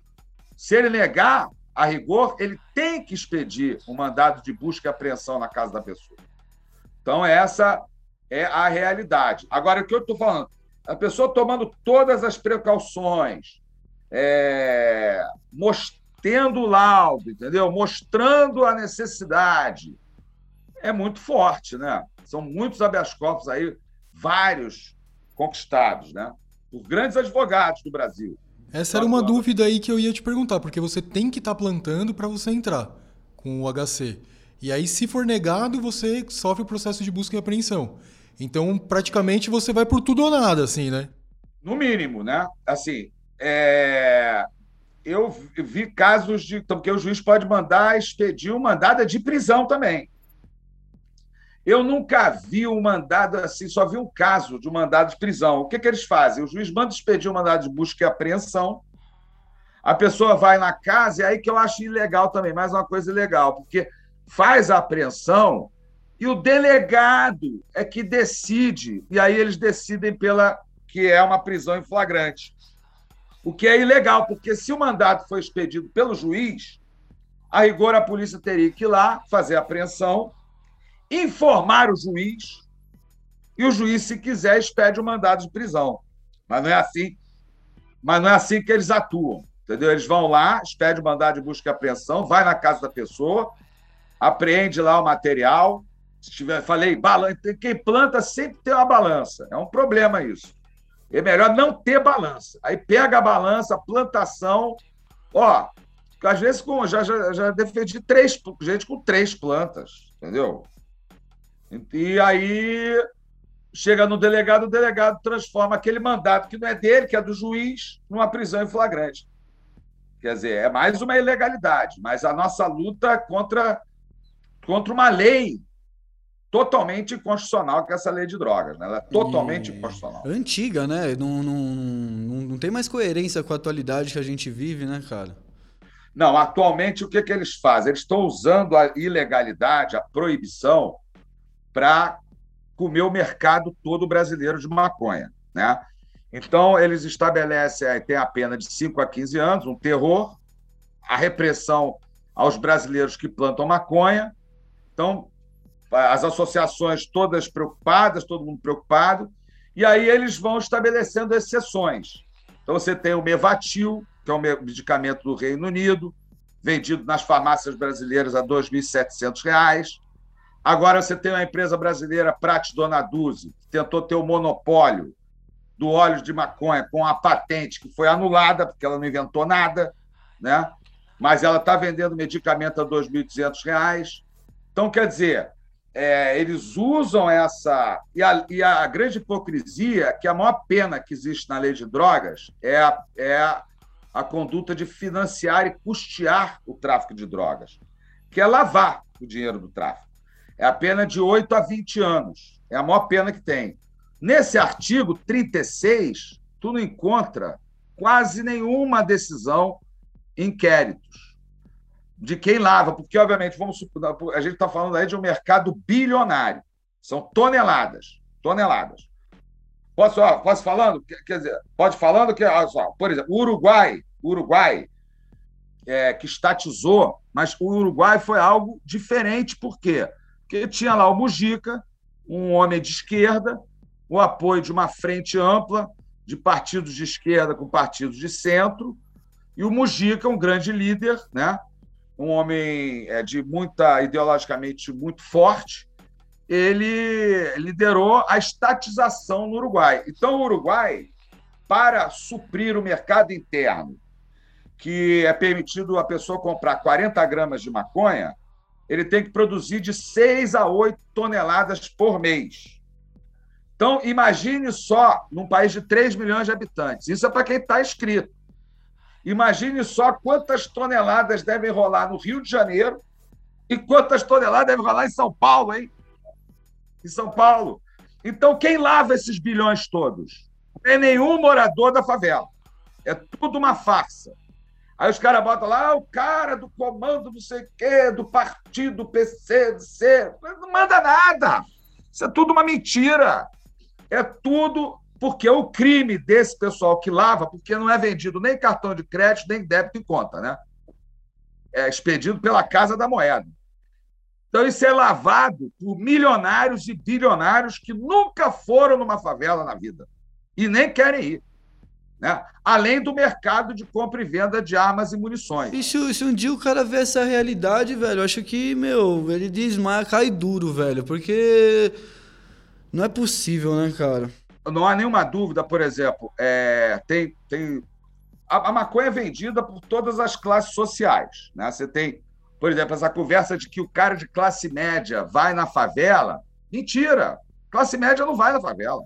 Se ele negar, a rigor, ele tem que expedir um mandado de busca e apreensão na casa da pessoa. Então, essa é a realidade. Agora, o que eu estou falando? A pessoa tomando todas as precauções, é, mostrando o laudo, entendeu? Mostrando a necessidade. É muito forte, né? São muitos habeas corpus aí, vários conquistados, né? Por grandes advogados do Brasil. Essa era uma dúvida aí que eu ia te perguntar, porque você tem que estar tá plantando para você entrar com o HC. E aí, se for negado, você sofre o processo de busca e apreensão. Então, praticamente, você vai por tudo ou nada, assim, né? No mínimo, né? Assim, é... eu vi casos de. Então, porque o juiz pode mandar expedir uma mandada de prisão também. Eu nunca vi um mandado assim, só vi um caso de um mandado de prisão. O que, que eles fazem? O juiz manda expedir um mandado de busca e apreensão, a pessoa vai na casa, e aí que eu acho ilegal também, mais uma coisa ilegal, porque faz a apreensão e o delegado é que decide, e aí eles decidem pela que é uma prisão em flagrante. O que é ilegal, porque se o mandado foi expedido pelo juiz, a rigor a polícia teria que ir lá fazer a apreensão informar o juiz e o juiz, se quiser, expede o mandado de prisão. Mas não é assim. Mas não é assim que eles atuam. Entendeu? Eles vão lá, expede o mandado de busca e apreensão, vai na casa da pessoa, apreende lá o material. Se tiver, falei, balança. Quem planta sempre tem uma balança. É um problema isso. É melhor não ter balança. Aí pega a balança, plantação. Ó, Às vezes, com, já, já, já defendi três, gente com três plantas, entendeu? E aí chega no delegado, o delegado transforma aquele mandato que não é dele, que é do juiz, numa prisão em flagrante. Quer dizer, é mais uma ilegalidade, mas a nossa luta é contra, contra uma lei totalmente inconstitucional, que é essa lei de drogas. Né? Ela é totalmente e... inconstitucional. Antiga, né? Não, não, não, não tem mais coerência com a atualidade que a gente vive, né, cara? Não, atualmente o que, que eles fazem? Eles estão usando a ilegalidade, a proibição, para comer o mercado todo brasileiro de maconha. Né? Então, eles estabelecem, tem a pena de 5 a 15 anos, um terror, a repressão aos brasileiros que plantam maconha. Então, as associações todas preocupadas, todo mundo preocupado, e aí eles vão estabelecendo exceções. Então, você tem o Mevatil, que é um medicamento do Reino Unido, vendido nas farmácias brasileiras a R$ 2.700. Agora você tem uma empresa brasileira, Prat Donaduzzi, que tentou ter o monopólio do óleo de maconha com a patente que foi anulada, porque ela não inventou nada, né? mas ela está vendendo medicamento a R$ 2.200. Então, quer dizer, é, eles usam essa. E a, e a, grande hipocrisia, é que a maior pena que existe na lei de drogas é a, é a, a conduta de financiar e custear o tráfico de drogas, que é lavar o dinheiro do tráfico. É a pena de 8 a 20 anos. É a maior pena que tem. Nesse artigo 36, tu não encontra quase nenhuma decisão inquéritos de quem lava, porque, obviamente, vamos a gente está falando aí de um mercado bilionário. São toneladas. Toneladas. Posso, ó, posso falando? Quer dizer, pode falando que, olha só, por exemplo, o Uruguai, Uruguai, é, que estatizou, mas o Uruguai foi algo diferente, por quê? Porque tinha lá o Mujica, um homem de esquerda, o apoio de uma frente ampla de partidos de esquerda com partidos de centro, e o Mujica, um grande líder, né? Um homem é, de muita ideologicamente muito forte, ele liderou a estatização no Uruguai. Então, o Uruguai, para suprir o mercado interno, que é permitido a pessoa comprar 40 gramas de maconha, ele tem que produzir de 6 a 8 toneladas por mês. Então, imagine só num país de 3 milhões de habitantes. Isso é para quem está escrito. Imagine só quantas toneladas devem rolar no Rio de Janeiro e quantas toneladas devem rolar em São Paulo, hein? Em São Paulo. Então, quem lava esses bilhões todos? Não é nenhum morador da favela. É tudo uma farsa. Aí os caras botam lá, ah, o cara do comando não sei o quê, do partido PCC. Não manda nada. Isso é tudo uma mentira. É tudo porque o crime desse pessoal que lava, porque não é vendido nem cartão de crédito, nem débito em conta, né? É expedido pela Casa da Moeda. Então, isso é lavado por milionários e bilionários que nunca foram numa favela na vida e nem querem ir. Né? Além do mercado de compra e venda de armas e munições. E se, um dia o cara vê essa realidade, velho, acho que, meu, ele desmaia, cai duro, velho, porque não é possível, né, cara? Não há nenhuma dúvida, por exemplo, é, tem, tem a, a, maconha é vendida por todas as classes sociais. Né? Você tem, por exemplo, essa conversa de que o cara de classe média vai na favela. Mentira! Classe média não vai na favela.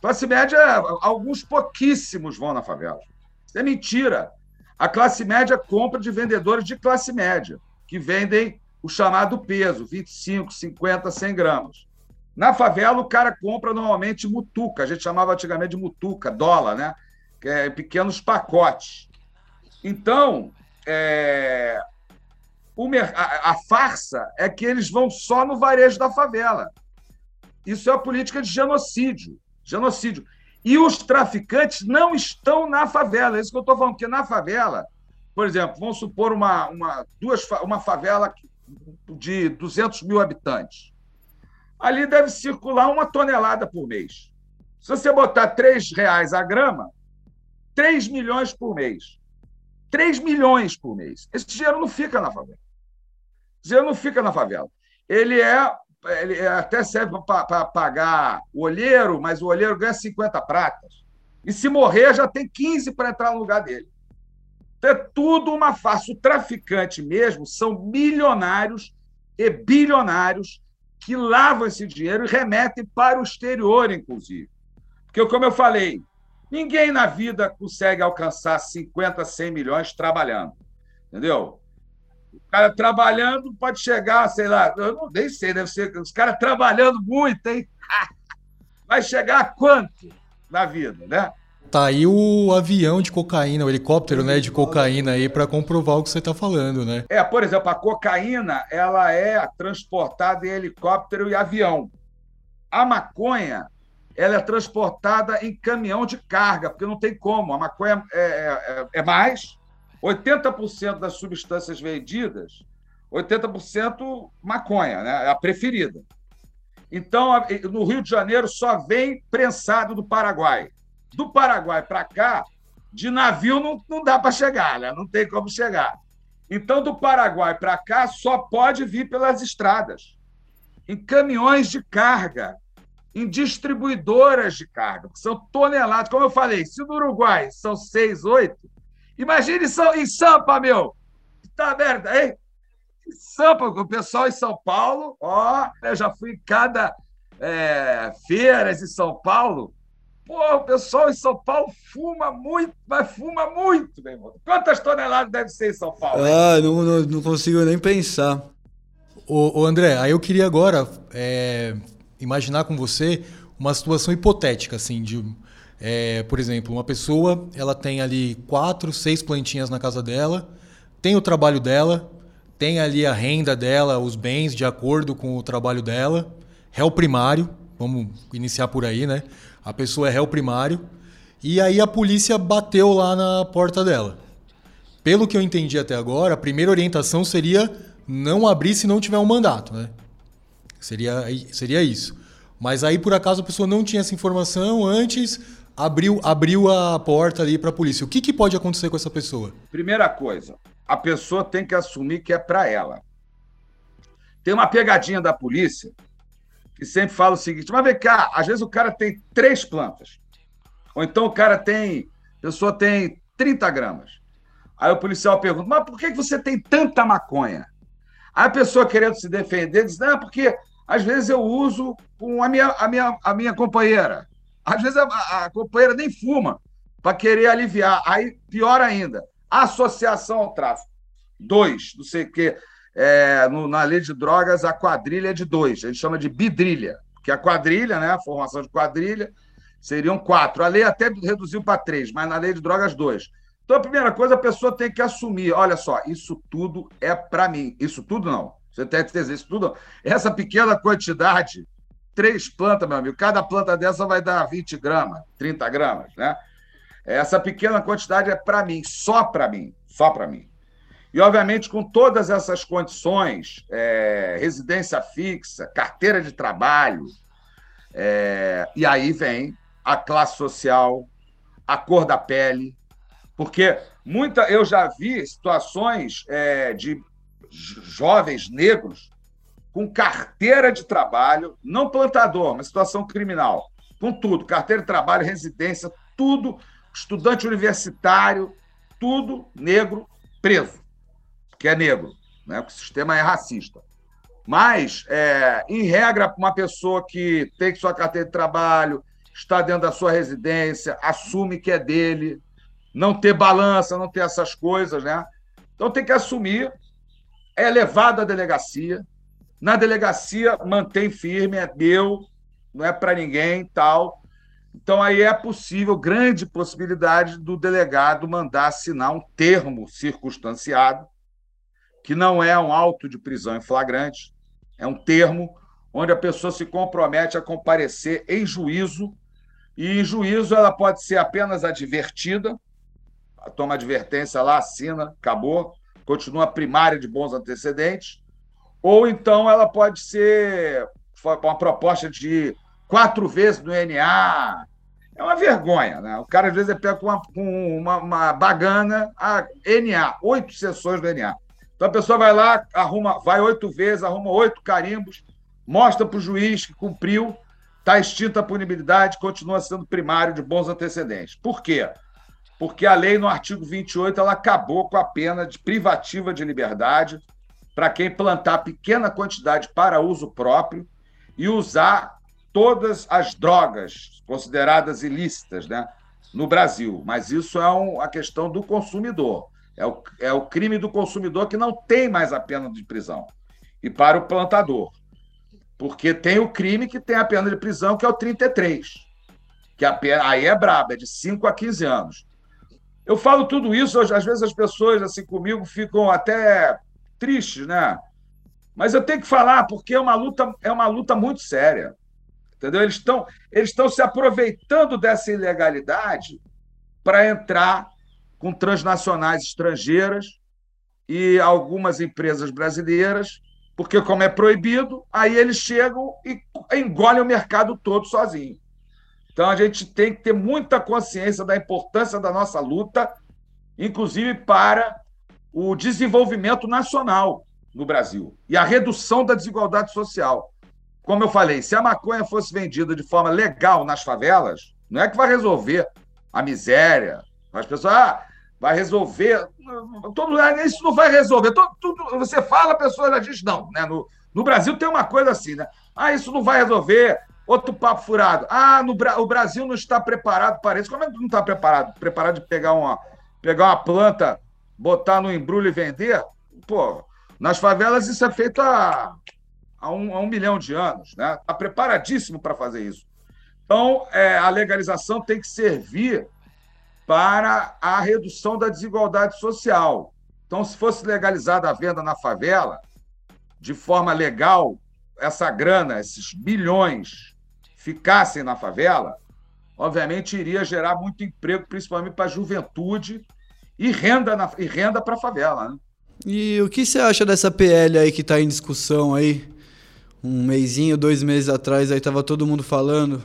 Classe média, alguns pouquíssimos vão na favela. Isso é mentira. A classe média compra de vendedores de classe média, que vendem o chamado peso, 25, 50, 100 gramas. Na favela, o cara compra normalmente mutuca, a gente chamava antigamente de mutuca, dólar, né? Que é pequenos pacotes. Então, é... a, a farsa é que eles vão só no varejo da favela. Isso é a política de genocídio genocídio. E os traficantes não estão na favela. É isso que eu estou falando, porque na favela, por exemplo, vamos supor uma, uma, duas, uma favela de 200 mil habitantes. Ali deve circular uma tonelada por mês. Se você botar R$ reais a grama, 3 milhões por mês. 3 milhões por mês. Esse dinheiro não fica na favela. Esse dinheiro não fica na favela. Ele é ele até serve para pagar o olheiro, mas o olheiro ganha 50 pratas. E se morrer, já tem 15 para entrar no lugar dele. Então, é tudo uma farsa. O traficante mesmo são milionários e bilionários que lavam esse dinheiro e remetem para o exterior, inclusive. Porque, como eu falei, ninguém na vida consegue alcançar 50, 100 milhões trabalhando. Entendeu? O cara trabalhando pode chegar, sei lá, eu não, nem sei, deve ser. Os caras trabalhando muito, hein? Vai chegar a quanto na vida, né? Tá aí o avião de cocaína, o helicóptero, né, de cocaína aí para comprovar o que você está falando, né? É, por exemplo, a cocaína, ela é transportada em helicóptero e avião. A maconha, ela é transportada em caminhão de carga, porque não tem como. A maconha é, é, é mais, 80% das substâncias vendidas, 80% maconha, né? É a preferida. Então, no Rio de Janeiro só vem prensado do Paraguai. Do Paraguai para cá, de navio não, não dá para chegar, né? não tem como chegar. Então, do Paraguai para cá, só pode vir pelas estradas, em caminhões de carga, em distribuidoras de carga, que são toneladas. Como eu falei, se no Uruguai são seis, oito, imagine em Sampa, meu! Está aberto aí? Sampa, o pessoal em São Paulo, ó, eu já fui em cada é, feiras em São Paulo. Pô, o pessoal em São Paulo fuma muito, mas fuma muito, meu irmão. Quantas toneladas deve ser em São Paulo? Ah, não, não, não, consigo nem pensar. Ô, ô André, aí eu queria agora é, imaginar com você uma situação hipotética, assim, de, é, por exemplo, uma pessoa, ela tem ali quatro, seis plantinhas na casa dela, tem o trabalho dela, tem ali a renda dela, os bens de acordo com o trabalho dela, réu primário, vamos iniciar por aí, né? A pessoa é réu primário, e aí a polícia bateu lá na porta dela. Pelo que eu entendi até agora, a primeira orientação seria não abrir se não tiver um mandato, né? Seria, seria isso. Mas aí, por acaso, a pessoa não tinha essa informação antes, abriu, abriu a porta ali para a polícia. O que, que pode acontecer com essa pessoa? Primeira coisa, a pessoa tem que assumir que é para ela. Tem uma pegadinha da polícia que sempre fala o seguinte: mas vem cá, às vezes o cara tem três plantas. Ou então o cara tem. A pessoa tem 30 gramas. Aí o policial pergunta: mas por que você tem tanta maconha? Aí a pessoa querendo se defender diz: não, porque às vezes eu uso com a minha, a minha, a minha companheira. Às vezes a, a companheira nem fuma para querer aliviar. Aí, pior ainda, associação ao tráfico. Dois, não sei o quê. É, no, na lei de drogas, a quadrilha é de dois. A gente chama de bidrilha, que a quadrilha, né, a formação de quadrilha, seriam quatro. A lei até reduziu para três, mas na lei de drogas, dois. Então, a primeira coisa, a pessoa tem que assumir: olha só, isso tudo é para mim. Isso tudo não. Você tem que dizer isso tudo. Não. Essa pequena quantidade, três plantas, meu amigo, cada planta dessa vai dar 20 gramas, 30 gramas, né? Essa pequena quantidade é para mim, só para mim, só para mim. E, obviamente, com todas essas condições, é, residência fixa, carteira de trabalho, é, e aí vem a classe social, a cor da pele, porque muita, eu já vi situações é, de jovens negros com carteira de trabalho, não plantador, mas situação criminal, com tudo, carteira de trabalho, residência, tudo estudante universitário, tudo negro preso, que é negro, né? o sistema é racista. Mas, é, em regra, uma pessoa que tem sua carteira de trabalho, está dentro da sua residência, assume que é dele, não ter balança, não ter essas coisas, né? Então tem que assumir, é levado à delegacia, na delegacia mantém firme, é meu, não é para ninguém, tal. Então, aí é possível, grande possibilidade do delegado mandar assinar um termo circunstanciado, que não é um auto de prisão em flagrante, é um termo onde a pessoa se compromete a comparecer em juízo, e em juízo ela pode ser apenas advertida, toma advertência lá, assina, acabou, continua primária de bons antecedentes, ou então ela pode ser uma proposta de quatro vezes no NA. É uma vergonha, né? O cara às vezes é pega com uma, uma, uma bagana, a NA, oito sessões do NA. Então a pessoa vai lá, arruma, vai oito vezes, arruma oito carimbos, mostra para o juiz que cumpriu, está extinta a punibilidade, continua sendo primário de bons antecedentes. Por quê? porque a lei, no artigo 28, ela acabou com a pena de privativa de liberdade para quem plantar pequena quantidade para uso próprio e usar todas as drogas consideradas ilícitas né, no Brasil. Mas isso é um, a questão do consumidor. É o, é o crime do consumidor que não tem mais a pena de prisão. E para o plantador. Porque tem o crime que tem a pena de prisão, que é o 33. Que a pena, aí é braba, é de 5 a 15 anos. Eu falo tudo isso, às vezes as pessoas assim comigo ficam até tristes, né? Mas eu tenho que falar porque é uma luta, é uma luta muito séria. Entendeu? Eles estão eles estão se aproveitando dessa ilegalidade para entrar com transnacionais estrangeiras e algumas empresas brasileiras, porque como é proibido, aí eles chegam e engolem o mercado todo sozinho. Então a gente tem que ter muita consciência da importância da nossa luta, inclusive para o desenvolvimento nacional no Brasil e a redução da desigualdade social. Como eu falei, se a maconha fosse vendida de forma legal nas favelas, não é que vai resolver a miséria. As pessoas, ah, vai resolver. Todo, isso não vai resolver. Todo, tudo, você fala, a pessoa já diz não. Né? No, no Brasil tem uma coisa assim, né? Ah, isso não vai resolver. Outro papo furado. Ah, no, o Brasil não está preparado para isso. Como é que não está preparado? Preparado de pegar uma, pegar uma planta, botar no embrulho e vender? Pô, nas favelas isso é feito há há um, há um milhão de anos, né? Está preparadíssimo para fazer isso. Então, é, a legalização tem que servir para a redução da desigualdade social. Então, se fosse legalizada a venda na favela, de forma legal, essa grana, esses bilhões, ficassem na favela, obviamente iria gerar muito emprego, principalmente para a juventude e renda, na, e renda para a favela. Né? E o que você acha dessa PL aí que está em discussão aí? um mêsinho, dois meses atrás, aí tava todo mundo falando.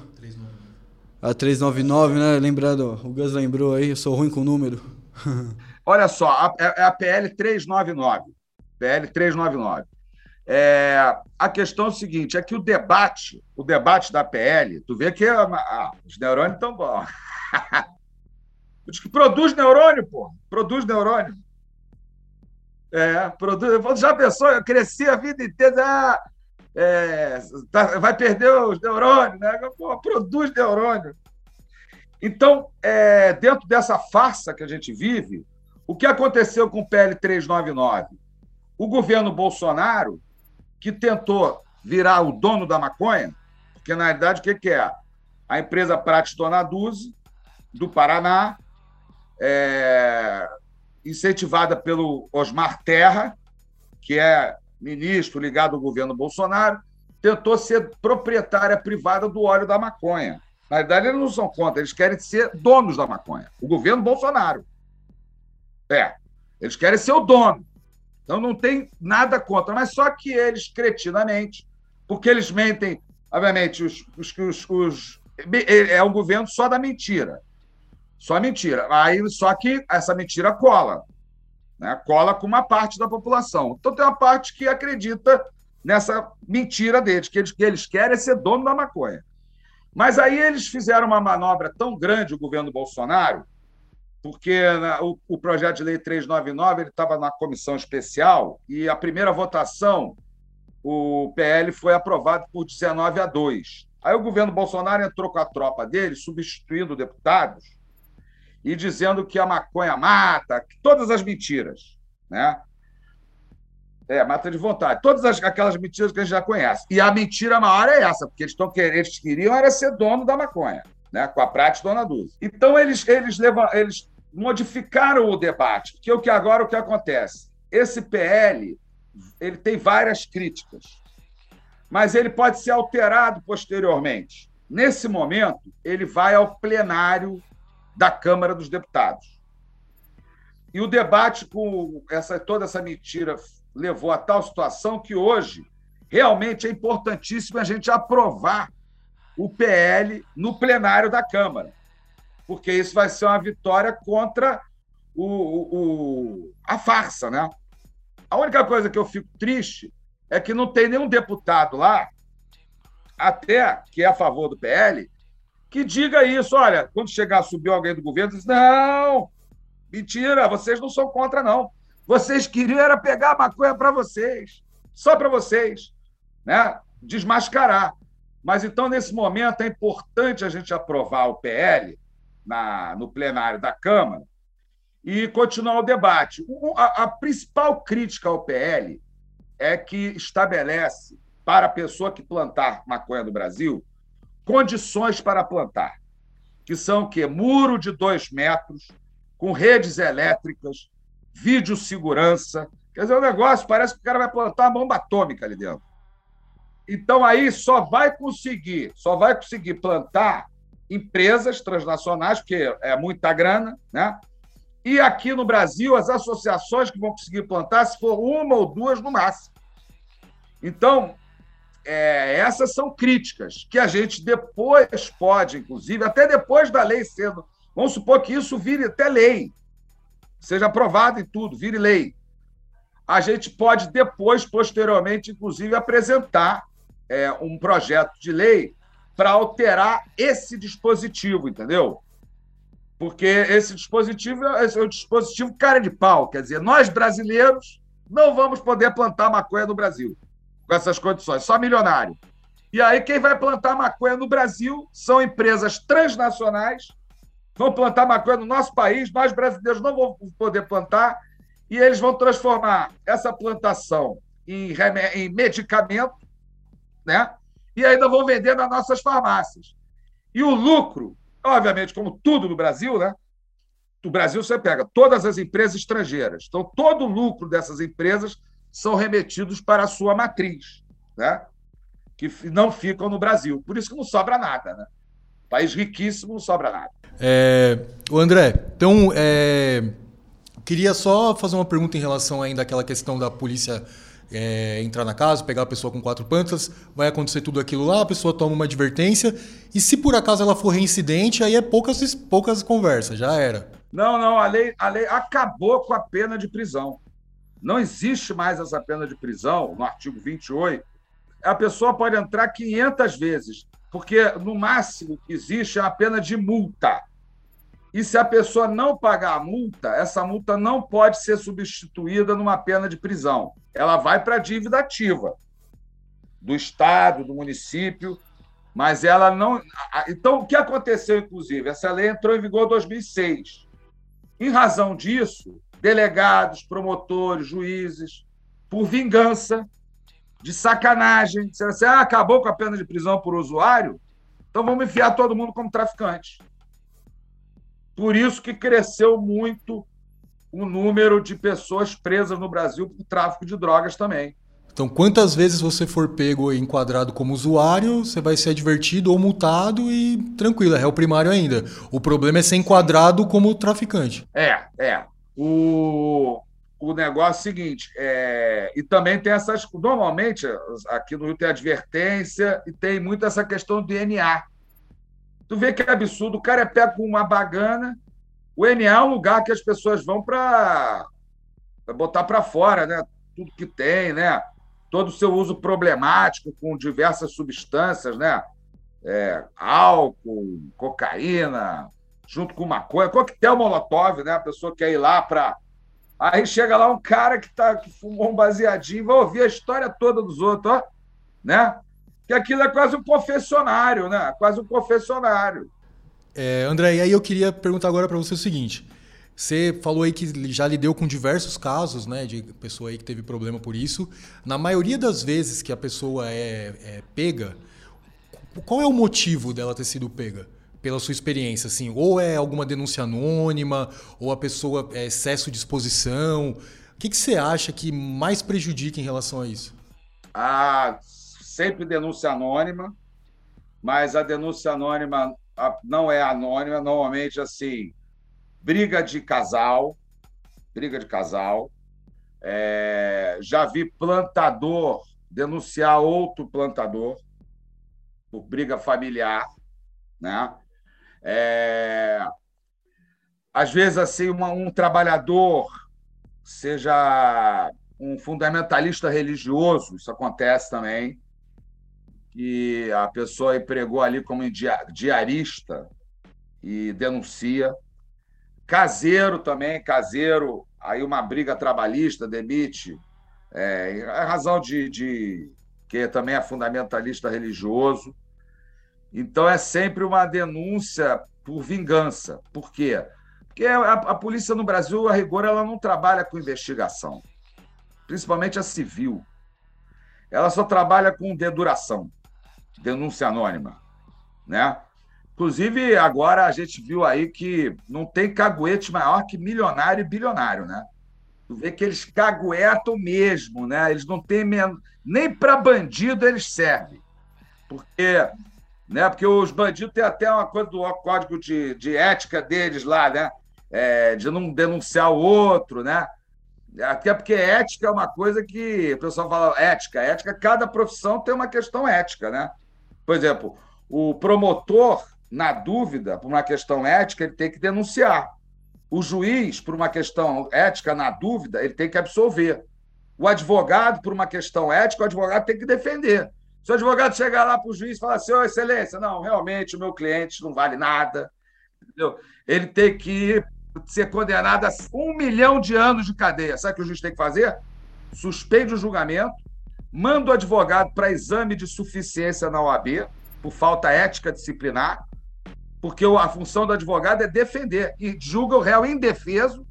A 399, né? Lembrando, o Gus lembrou aí, eu sou ruim com número. Olha só, é a PL 399. PL 399. É, a questão é o seguinte: é que o debate, o debate da PL, tu vê que ah, os neurônios estão bons. Que produz neurônio, pô. Produz neurônio. É, produz. Já pensou? Eu cresci a vida inteira. Ah, é, tá, vai perder os neurônios, né? Pô, produz neurônio. Então, é, dentro dessa farsa que a gente vive, o que aconteceu com o PL 399? O governo Bolsonaro, que tentou virar o dono da maconha, porque na realidade o que, que é? A empresa Prates Dona Duze, do Paraná, é, incentivada pelo Osmar Terra, que é ministro ligado ao governo Bolsonaro, tentou ser proprietária privada do óleo da maconha. Na verdade, eles não são contra, eles querem ser donos da maconha. O governo Bolsonaro. É, eles querem ser o dono. Então não tem nada contra, mas só que eles, cretinamente, porque eles mentem, obviamente, os, os, os, os é um governo só da mentira. Só mentira. Aí, só que essa mentira cola né? cola com uma parte da população. Então tem uma parte que acredita nessa mentira deles, que eles, que eles querem é ser dono da maconha. Mas aí eles fizeram uma manobra tão grande, o governo Bolsonaro, porque né, o, o, projeto de lei 399 ele estava na comissão especial e a primeira votação, o PL foi aprovado por 19 a 2. Aí o governo Bolsonaro entrou com a tropa dele, substituindo deputados, e dizendo que a maconha mata, todas as mentiras, né? É, mata de vontade. Todas as, aquelas mentiras que a gente já conhece. E a mentira maior é essa, porque eles, estão eles queriam era ser dono da maconha, né? com a prática Dona Dulce. Então, eles, eles, levam, eles modificaram o debate, porque o que agora o que acontece? Esse PL ele tem várias críticas, mas ele pode ser alterado posteriormente. Nesse momento, ele vai ao plenário da Câmara dos Deputados. E o debate com essa, toda essa mentira levou a tal situação que hoje realmente é importantíssimo a gente aprovar o PL no plenário da Câmara, porque isso vai ser uma vitória contra o, o, a farsa. Né? A única coisa que eu fico triste é que não tem nenhum deputado lá, até que é a favor do PL, que diga isso. Olha, quando chegar a subir alguém do governo, diz: não, mentira, vocês não são contra, não. Vocês queriam era pegar a maconha para vocês, só para vocês, né? desmascarar. Mas então, nesse momento, é importante a gente aprovar o PL na, no plenário da Câmara e continuar o debate. A, a principal crítica ao PL é que estabelece para a pessoa que plantar maconha no Brasil condições para plantar, que são que muro de dois metros, com redes elétricas, videossegurança. Quer dizer, o negócio parece que o cara vai plantar uma bomba atômica ali dentro. Então aí só vai conseguir, só vai conseguir plantar empresas transnacionais, porque é muita grana, né? E aqui no Brasil, as associações que vão conseguir plantar, se for uma ou duas no máximo. Então, é, essas são críticas que a gente depois pode, inclusive, até depois da lei sendo. Vamos supor que isso vire até lei, seja aprovado e tudo, vire lei. A gente pode depois, posteriormente, inclusive, apresentar é, um projeto de lei para alterar esse dispositivo, entendeu? Porque esse dispositivo é um dispositivo cara de pau. Quer dizer, nós brasileiros não vamos poder plantar maconha no Brasil com essas condições, só milionário. E aí, quem vai plantar maconha no Brasil são empresas transnacionais, vão plantar maconha no nosso país, nós brasileiros não vamos poder plantar, e eles vão transformar essa plantação em, em medicamento, né? E ainda vão vender nas nossas farmácias. E o lucro, obviamente, como tudo no Brasil, né? No Brasil você pega todas as empresas estrangeiras. Então, todo o lucro dessas empresas são remetidos para a sua matriz, né? que não ficam no Brasil. Por isso que não sobra nada. Né? País riquíssimo, não sobra nada. É, o André, então, é, queria só fazer uma pergunta em relação ainda àquela questão da polícia é, entrar na casa, pegar a pessoa com quatro plantas, vai acontecer tudo aquilo lá, a pessoa toma uma advertência, e se por acaso ela for reincidente, aí é poucas, poucas conversas, já era. Não, não, a lei, a lei acabou com a pena de prisão. Não existe mais essa pena de prisão, no artigo 28. A pessoa pode entrar 500 vezes, porque no máximo que existe é a pena de multa. E se a pessoa não pagar a multa, essa multa não pode ser substituída numa pena de prisão. Ela vai para a dívida ativa do Estado, do município, mas ela não. Então, o que aconteceu, inclusive? Essa lei entrou em vigor em 2006. Em razão disso, delegados, promotores, juízes, por vingança, de sacanagem. Disseram assim: ah, acabou com a pena de prisão por usuário, então vamos enfiar todo mundo como traficante. Por isso que cresceu muito o número de pessoas presas no Brasil por tráfico de drogas também. Então, quantas vezes você for pego e enquadrado como usuário, você vai ser advertido ou multado e tranquilo, é réu primário ainda. O problema é ser enquadrado como traficante. É, é. O, o negócio é o seguinte, é, e também tem essas. Normalmente, aqui no Rio tem advertência e tem muito essa questão do DNA. Tu vê que é absurdo, o cara é pego com uma bagana, o NA é um lugar que as pessoas vão para botar para fora, né? Tudo que tem, né? Todo o seu uso problemático com diversas substâncias, né? É, álcool, cocaína, junto com maconha, coquetel molotov, né? A pessoa quer ir lá para. Aí chega lá um cara que, tá, que fumou um baseadinho, vai ouvir a história toda dos outros, ó, né? Que aquilo é quase um confessionário, né? Quase um confessionário. É, André, e aí eu queria perguntar agora para você o seguinte. Você falou aí que já lidou com diversos casos, né, de pessoa aí que teve problema por isso. Na maioria das vezes que a pessoa é, é pega, qual é o motivo dela ter sido pega? Pela sua experiência, assim, ou é alguma denúncia anônima, ou a pessoa é excesso de exposição. O que, que você acha que mais prejudica em relação a isso? Ah, sempre denúncia anônima, mas a denúncia anônima não é anônima, normalmente assim, briga de casal, briga de casal. É, já vi plantador denunciar outro plantador por briga familiar, né? É... Às vezes, assim, uma, um trabalhador, seja um fundamentalista religioso, isso acontece também, que a pessoa empregou ali como diarista e denuncia. Caseiro também, caseiro, aí uma briga trabalhista, demite, é, a razão de, de que também é fundamentalista religioso. Então é sempre uma denúncia por vingança. Por quê? Porque a, a, polícia no Brasil, a rigor, ela não trabalha com investigação, principalmente a civil. Ela só trabalha com deduração, denúncia anônima, né? Inclusive, agora a gente viu aí que não tem caguete maior que milionário e bilionário, né? Tu vê que eles caguetam mesmo, né? Eles não têm men... nem para bandido eles servem. Porque, né? Porque os bandidos têm até uma coisa do código de, de ética deles lá, né? É, de não denunciar o outro, né? Até porque ética é uma coisa que o pessoal fala ética, ética, cada profissão tem uma questão ética, né? Por exemplo, o promotor, na dúvida, por uma questão ética, ele tem que denunciar. O juiz, por uma questão ética, na dúvida, ele tem que absolver. O advogado, por uma questão ética, o advogado tem que defender. Se o advogado chegar lá para o juiz e falar ô, excelência, não, realmente o meu cliente não vale nada, entendeu? ele tem que ser condenado a um milhão de anos de cadeia. Sabe o que o juiz tem que fazer? Suspende o julgamento, manda o advogado para exame de suficiência na OAB, por falta ética disciplinar, porque a função do advogado é defender e julga o réu indefeso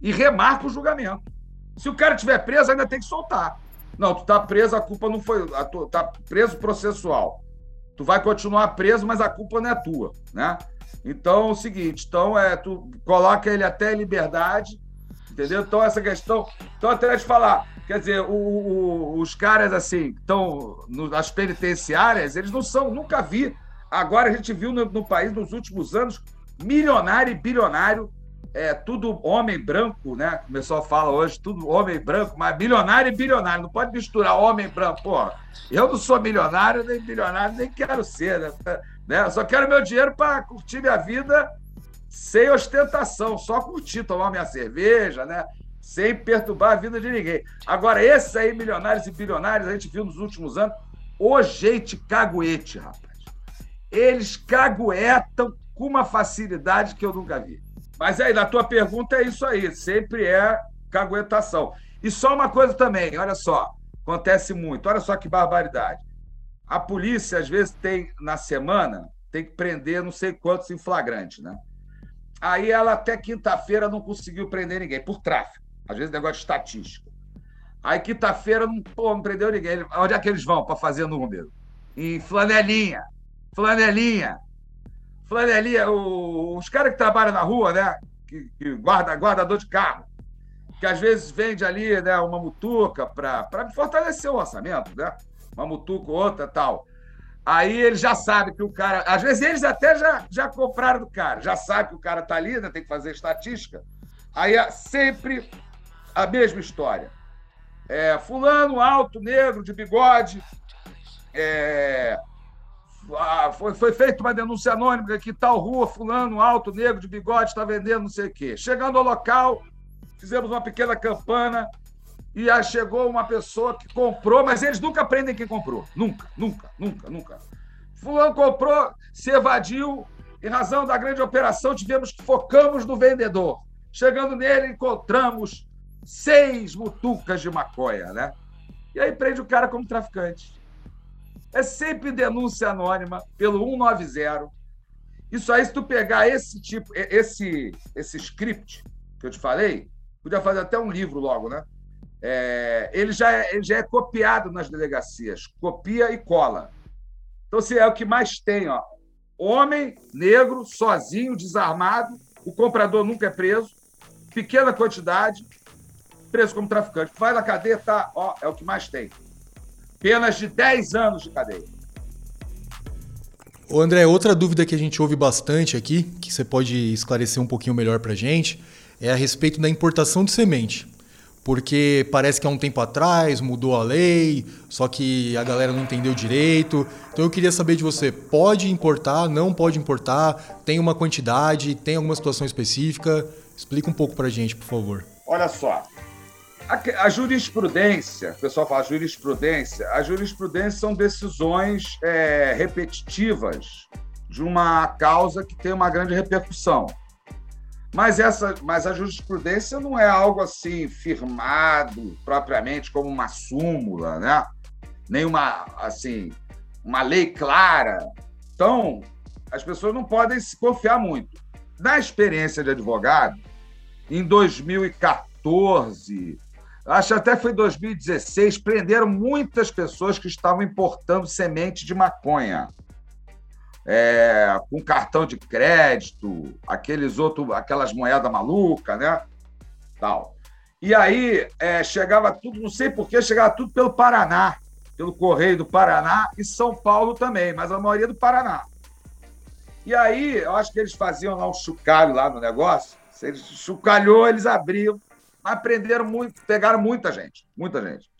e remarca o julgamento. Se o cara estiver preso, ainda tem que soltar. Não, tu tá preso, a culpa não foi. Tu tá preso processual. Tu vai continuar preso, mas a culpa não é tua, né? Então, é o seguinte, então é, tu coloca ele até liberdade, entendeu? Então, essa questão. Então, até te falar, quer dizer, o, o, os caras assim, estão nas penitenciárias, eles não são, nunca vi Agora a gente viu no, no país nos últimos anos milionário e bilionário, é tudo homem branco, né? O pessoal fala hoje, tudo homem branco, mas bilionário e bilionário. Não pode misturar homem branco. Pô, eu não sou milionário, nem bilionário, nem quero ser, né? né? Só quero meu dinheiro para curtir minha vida sem ostentação, só curtir, tomar minha cerveja, né? Sem perturbar a vida de ninguém. Agora, esses aí, milionários e bilionários, a gente viu nos últimos anos, o gente caguete, rapaz eles caguetam com uma facilidade que eu nunca vi. Mas aí, na tua pergunta, é isso aí, sempre é caguetação. E só uma coisa também, olha só, acontece muito, olha só que barbaridade. A polícia, às vezes, tem, na semana, tem que prender não sei quantos em flagrante, né? Aí ela até quinta-feira não conseguiu prender ninguém, por tráfico. Às vezes negócio de. Aí quinta-feira não, pô, não prendeu ninguém. Onde é que eles vão para fazer número? Em flanelinha. Flanelinha. Flanelinha, o, os caras que trabalham na rua, né? Que, que guarda, guardador de carro, que às vezes vende ali né, uma mutuca para fortalecer o orçamento, né? Uma mutuca, outra tal. Aí ele já sabe que o cara. Às vezes eles até já, já compraram do cara, já sabe que o cara está ali, né, tem que fazer estatística. Aí é sempre a mesma história. É, fulano alto, negro, de bigode, é, ah, foi, foi feita uma denúncia anônima que tal rua, fulano, alto, negro, de bigode, está vendendo não sei o quê. Chegando ao local, fizemos uma pequena campana e aí chegou uma pessoa que comprou, mas eles nunca aprendem quem comprou. Nunca, nunca, nunca, nunca. Fulano comprou, se evadiu, em razão da grande operação, tivemos que focamos no vendedor. Chegando nele, encontramos seis mutucas de maconha, né? E aí prende o cara como traficante. É sempre denúncia anônima pelo 190. Isso aí, se tu pegar esse tipo, esse, esse script que eu te falei, podia fazer até um livro logo, né? É, ele, já é, ele já é copiado nas delegacias, copia e cola. Então, se é o que mais tem, ó. Homem negro, sozinho, desarmado, o comprador nunca é preso, pequena quantidade, preso como traficante. Vai na cadeia, tá, ó, é o que mais tem penas de 10 anos de cadeia. Ô André, outra dúvida que a gente ouve bastante aqui, que você pode esclarecer um pouquinho melhor para a gente, é a respeito da importação de semente. Porque parece que há um tempo atrás mudou a lei, só que a galera não entendeu direito. Então eu queria saber de você: pode importar, não pode importar? Tem uma quantidade? Tem alguma situação específica? Explica um pouco para a gente, por favor. Olha só, A, a, jurisprudência, o pessoal fala jurisprudência, a jurisprudência são decisões é, repetitivas de uma causa que tem uma grande repercussão. Mas, essa, mas a jurisprudência não é algo assim firmado propriamente como uma súmula, né? nem uma, assim, uma lei clara. Então, as pessoas não podem se confiar muito. Na experiência de advogado, em 2014, acho até foi 2016, prenderam muitas pessoas que estavam importando semente de maconha. É, com cartão de crédito, aqueles outros, aquelas moedas malucas, né? Tal. E aí é, chegava tudo, não sei porquê, chegava tudo pelo Paraná, pelo Correio do Paraná e São Paulo também, mas a maioria do Paraná. E aí, eu acho que eles faziam lá um chocalho lá no negócio. Se eles chocalhou, eles abriam, mas prenderam muito, pegaram muita gente, muita gente.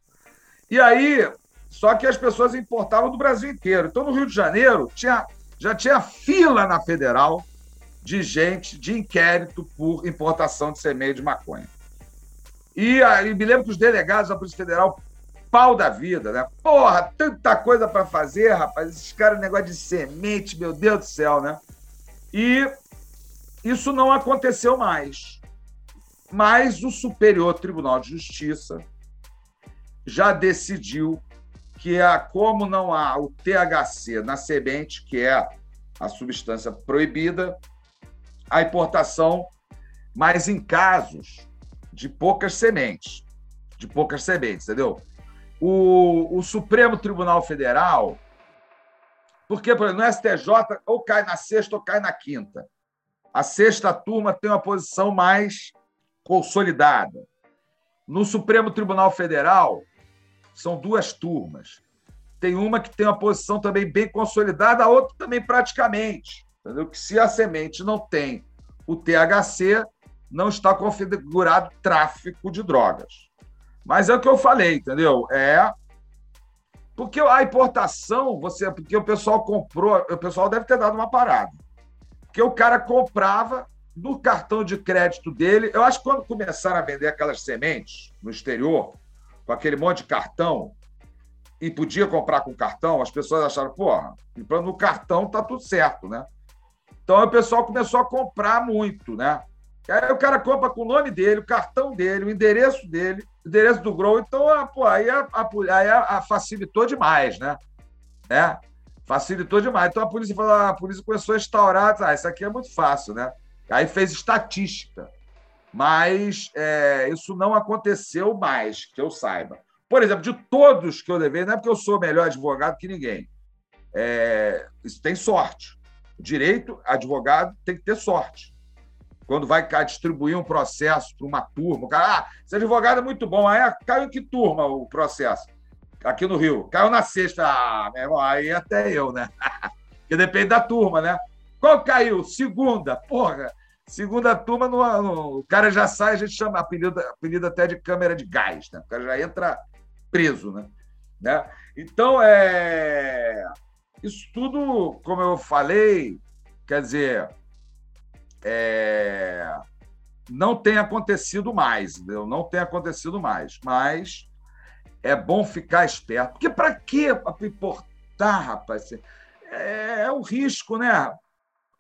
E aí, só que as pessoas importavam do Brasil inteiro. Então, no Rio de Janeiro, tinha, já tinha fila na federal de gente de inquérito por importação de semente de maconha. E aí, me lembro que os delegados da Polícia Federal pau da vida, né? Porra, tanta coisa para fazer, rapaz. Esses caras, negócio de semente, meu Deus do céu, né? E isso não aconteceu mais. Mas o Superior Tribunal de Justiça já decidiu que, a, como não há o THC na semente, que é a substância proibida, a importação, mas em casos de poucas sementes, de poucas sementes, entendeu? o, o Supremo Tribunal Federal, porque, por exemplo, no STJ, ou cai na sexta ou cai na quinta. A sexta turma tem uma posição mais consolidada. No Supremo Tribunal Federal, são duas turmas. Tem uma que tem uma posição também bem consolidada, a outra também praticamente. Entendeu? Que se a semente não tem o THC, não está configurado tráfico de drogas. Mas é o que eu falei, entendeu? É. Porque a importação, você, porque o pessoal comprou, o pessoal deve ter dado uma parada. Porque o cara comprava no cartão de crédito dele. Eu acho que quando começaram a vender aquelas sementes no exterior, com aquele monte de cartão, e podia comprar com cartão, as pessoas acharam, porra, no cartão tá tudo certo, né? Então o pessoal começou a comprar muito, né? Aí o cara compra com o nome dele, o cartão dele, o endereço dele, o endereço do Grow. Então, a, pô, aí, a, a, aí a, facilitou demais, né? né? Facilitou demais. Então a polícia falou, a polícia começou a instaurar, ah, isso aqui é muito fácil, né? Aí fez estatística. Mas é, isso não aconteceu mais, que eu saiba. Por exemplo, de todos que eu levei, não é porque eu sou melhor advogado que ninguém. É, isso tem sorte. Direito, advogado, tem que ter sorte quando vai distribuir um processo para uma turma, o cara, ah, esse advogado é muito bom, aí ah, caiu em que turma o processo? Aqui no Rio. Caiu na sexta, ah, meu irmão, aí até eu, né? Porque depende da turma, né? Qual caiu? Segunda, porra. Segunda turma, no, no, o cara já sai, a gente chama apelido, apelido até de câmera de gás, né? O cara já entra preso, né? né? Então, é... isso tudo, como eu falei, quer dizer, é, não tem acontecido mais, entendeu? Não tem acontecido mais. Mas é bom ficar esperto. Porque para que importar, rapaz? É, é o risco, né?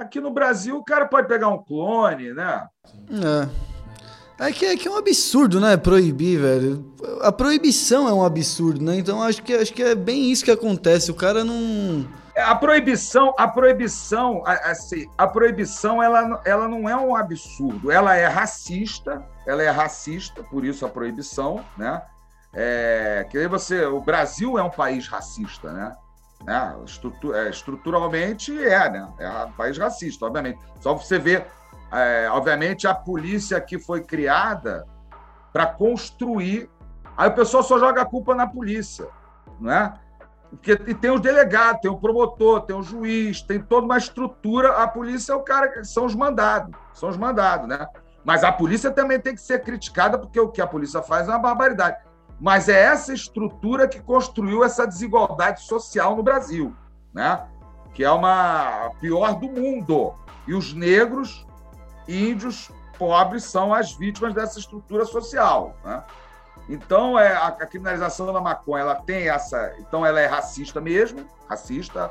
Aqui no Brasil, o cara pode pegar um clone, né? É. É que, é que é um absurdo, né? Proibir, velho. A proibição é um absurdo, né? Então acho que, acho que é bem isso que acontece. O cara não a proibição, a proibição, assim, a proibição ela, ela não é um absurdo, ela é racista, ela é racista, por isso a proibição, né? É, que aí você, o Brasil é um país racista, né? Né? é, estruturalmente é, né? É um país racista, obviamente. Só você ver, é, obviamente, a polícia que foi criada para construir. Aí o pessoal só joga a culpa na polícia, né? Porque e tem os delegados, tem o promotor, tem o juiz, tem toda uma estrutura. A polícia é o cara, são os mandados, são os mandados, né? Mas a polícia também tem que ser criticada, porque o que a polícia faz é uma barbaridade. Mas é essa estrutura que construiu essa desigualdade social no Brasil, né? Que é uma pior do mundo. E os negros, índios, pobres são as vítimas dessa estrutura social, né? Então, é, a, a, criminalização da maconha, ela tem essa. Então, ela é racista mesmo, racista,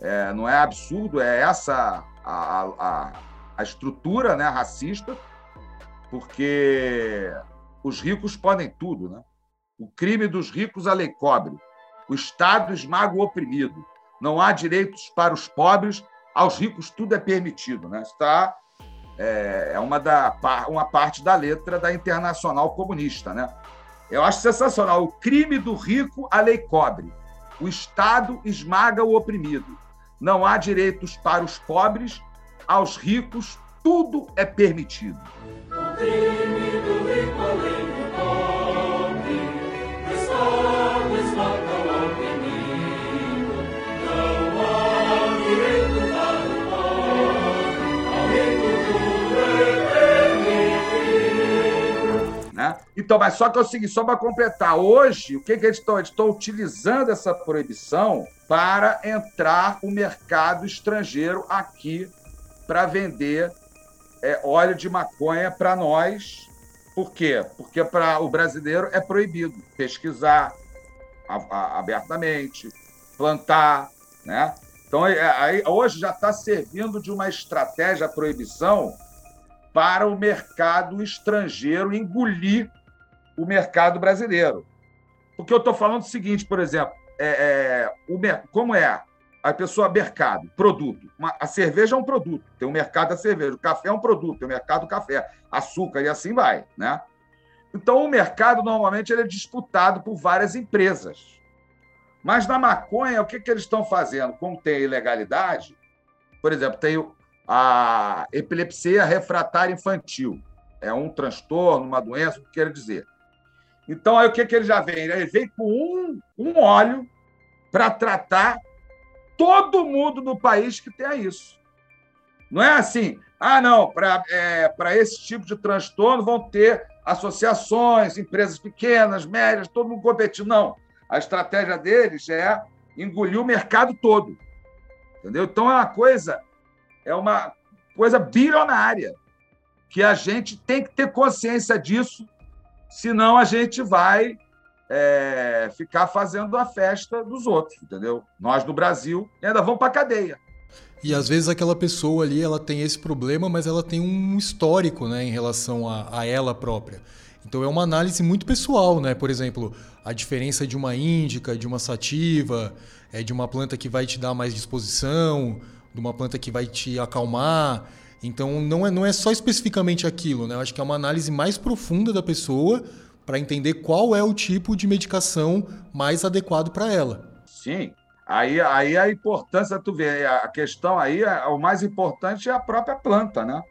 é, não é absurdo, é essa a, a, a estrutura né, racista, porque os ricos podem tudo, né? O crime dos ricos a lei cobre. O Estado esmaga o oprimido. Não há direitos para os pobres, aos ricos tudo é permitido. Né? Está é, é uma, da, uma parte da letra da Internacional Comunista. Né? Eu acho sensacional. O crime do rico, a lei cobre. O Estado esmaga o oprimido. Não há direitos para os pobres, aos ricos tudo é permitido. Então, mas só que é o seguinte, só para completar, hoje, o que, que eles estão? Eles estão utilizando essa proibição para entrar o mercado estrangeiro aqui para vender é, óleo de maconha para nós. Por quê? Porque para o brasileiro é proibido pesquisar abertamente, plantar, né? Então, é, aí, hoje já está servindo de uma estratégia a proibição para o mercado estrangeiro engolir o mercado brasileiro. Porque eu estou falando o seguinte, por exemplo, é, é, o, como é a pessoa mercado, produto. Uma, a cerveja é um produto, tem o um mercado da cerveja. O café é um produto, tem o um mercado do café. Açúcar e assim vai, né? Então, o mercado, normalmente, ele é disputado por várias empresas. Mas na maconha, o que, que eles estão fazendo? Como tem ilegalidade, por exemplo, tem a epilepsia refratária infantil. É um transtorno, uma doença, o que quer dizer? Então, aí o que, que ele já vem? Ele vem com um, um óleo para tratar todo mundo no país que tenha isso. Não é assim, ah, não, para é, esse tipo de transtorno vão ter associações, empresas pequenas, médias, todo mundo competindo. Não. A estratégia deles é engolir o mercado todo. Entendeu? Então é uma coisa, é uma coisa bilionária que a gente tem que ter consciência disso senão a gente vai é, ficar fazendo a festa dos outros, entendeu? Nós no Brasil ainda vamos para cadeia. E às vezes aquela pessoa ali ela tem esse problema, mas ela tem um histórico né, em relação a, a ela própria. Então é uma análise muito pessoal, né? Por exemplo, a diferença de uma índica, de uma sativa, é de uma planta que vai te dar mais disposição, de uma planta que vai te acalmar. Então não é, não é só especificamente aquilo, né? Eu acho que é uma análise mais profunda da pessoa para entender qual é o tipo de medicação mais adequado para ela. Sim. Aí, aí a importância, tu vê, a questão aí, o mais importante é a própria planta, né?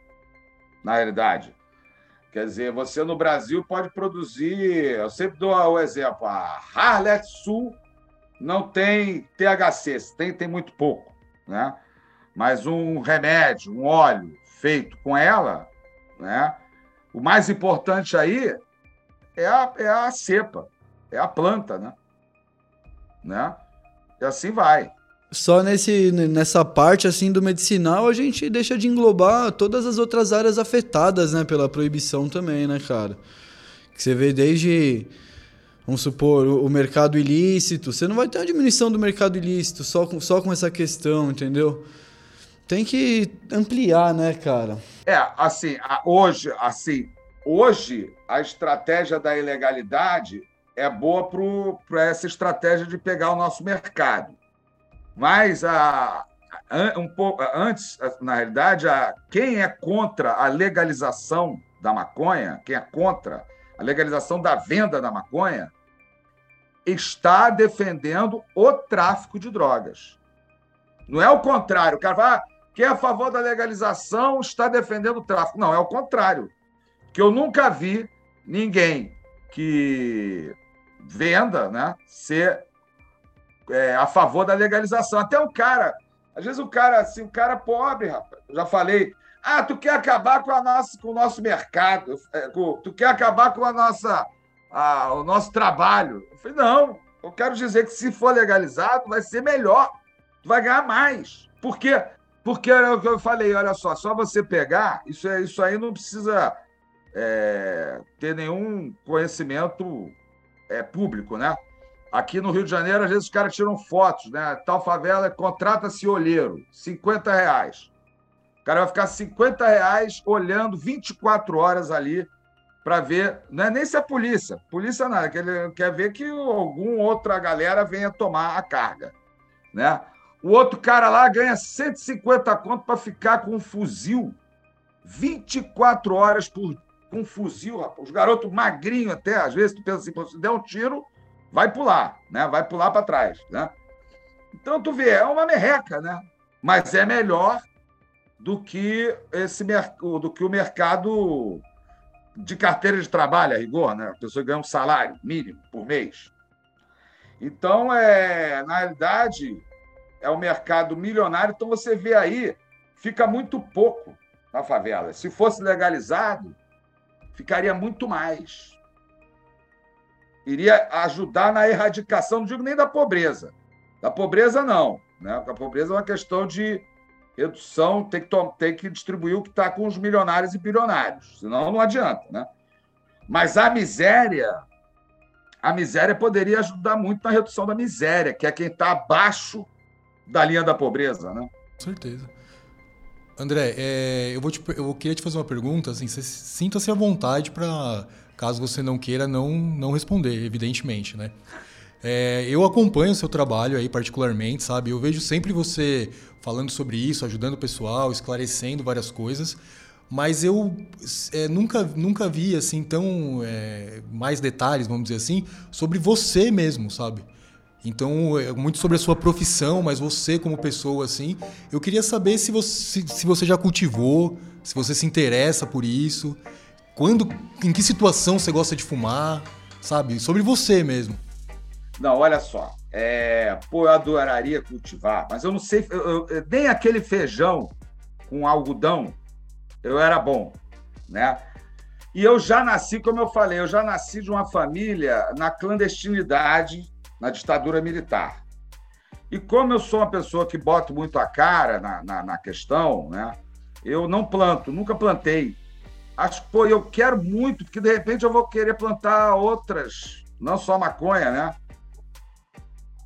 Na realidade. Quer dizer, você no Brasil pode produzir, eu sempre dou o exemplo, a Harlet Sul não tem THC, tem, tem muito pouco, né? Mas um remédio, um óleo, feito com ela, né? O mais importante aí é a, é a cepa, é a planta, né? né? E assim vai. Só nesse, nessa parte assim do medicinal a gente deixa de englobar todas as outras áreas afetadas, né, pela proibição também, né, cara? Que você vê desde vamos supor, o, mercado ilícito, você não vai ter uma diminuição do mercado ilícito só com, só com essa questão, entendeu? Tem que ampliar, né, cara? É, assim, hoje, assim, hoje a estratégia da ilegalidade é boa para essa estratégia de pegar o nosso mercado. Mas a, um pouco antes, na realidade, a, quem é contra a legalização da maconha, quem é contra a legalização da venda da maconha, está defendendo o tráfico de drogas. Não é o contrário. O cara fala, quem é a favor da legalização está defendendo o tráfico. Não, é o contrário. Que eu nunca vi ninguém que venda né, ser é, a favor da legalização. Até o cara, às vezes o cara, assim, o cara pobre, rapaz, já falei, ah, tu quer acabar com, a nossa, com o nosso mercado, é, tu quer acabar com a nossa, a, o nosso trabalho. Eu falei, não, eu quero dizer que se for legalizado, vai ser melhor, tu vai ganhar mais. Por quê? Porque é o que eu falei, olha só, só você pegar, isso, é, isso aí não precisa é, ter nenhum conhecimento é, público, né? Aqui no Rio de Janeiro, às vezes os caras tiram fotos, né? Tal favela contrata-se olheiro, 50 reais. O cara vai ficar 50 reais olhando 24 horas ali para ver, não é nem se é polícia, polícia nada, que ele quer ver que alguma outra galera venha tomar a carga, né? O outro cara lá ganha 150 conto para ficar com um fuzil 24 horas por com um fuzil, rapaz. Os garotos magrinhos até, às vezes tu pensa assim, se der um tiro, vai pular, né? Vai pular para trás, né? Então tu vê, é uma merreca, né? Mas é melhor do que esse do que o mercado de carteira de trabalho, a rigor, né? A pessoa ganha um salário mínimo por mês. Então, é, na realidade, é um mercado milionário, então você vê aí, fica muito pouco na favela. Se fosse legalizado, ficaria muito mais. Iria ajudar na erradicação, não digo nem da pobreza. Da pobreza, não. Né? A pobreza é uma questão de redução, tem que, tem que distribuir o que está com os milionários e bilionários, senão não adianta. Né? Mas a miséria, a miséria poderia ajudar muito na redução da miséria, que é quem está abaixo da linha da pobreza. Né? Com certeza. André, é, eu, vou te, eu queria te fazer uma pergunta, assim, sinta-se à vontade para, caso você não queira, não, não responder, evidentemente, né? É, eu acompanho o seu trabalho aí particularmente, sabe? Eu vejo sempre você falando sobre isso, ajudando o pessoal, esclarecendo várias coisas, mas eu é, nunca, nunca vi assim tão é, mais detalhes, vamos dizer assim, sobre você mesmo, sabe? Então, é muito sobre a sua profissão, mas você como pessoa, assim. Eu queria saber se você, se você já cultivou, se você se interessa por isso, quando, em que situação você gosta de fumar, sabe? Sobre você mesmo. Não, olha só. É, pô, eu adoraria cultivar, mas eu não sei. Eu, eu, nem aquele feijão com algodão eu era bom, né? E eu já nasci, como eu falei, eu já nasci de uma família na clandestinidade na ditadura militar. E como eu sou uma pessoa que boto muito a cara na, na, na questão, né? Eu não planto, nunca plantei. Acho que, pô, eu quero muito, porque de repente eu vou querer plantar outras, não só maconha, né?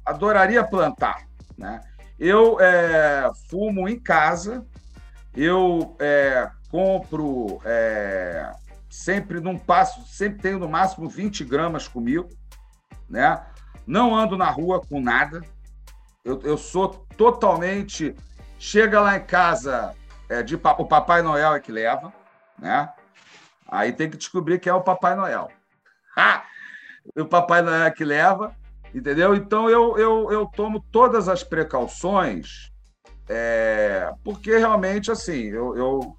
Adoraria plantar, né? Eu é, fumo em casa, eu é, compro é, sempre num passo, sempre tenho no máximo 20 gramas comigo, né? Não ando na rua com nada. Eu, eu sou totalmente. Chega lá em casa, é, de, o Papai Noel é que leva, né? Aí tem que descobrir que é o Papai Noel. o Papai Noel é que leva, entendeu? Então eu, eu, eu tomo todas as precauções, é, porque realmente, assim, eu, eu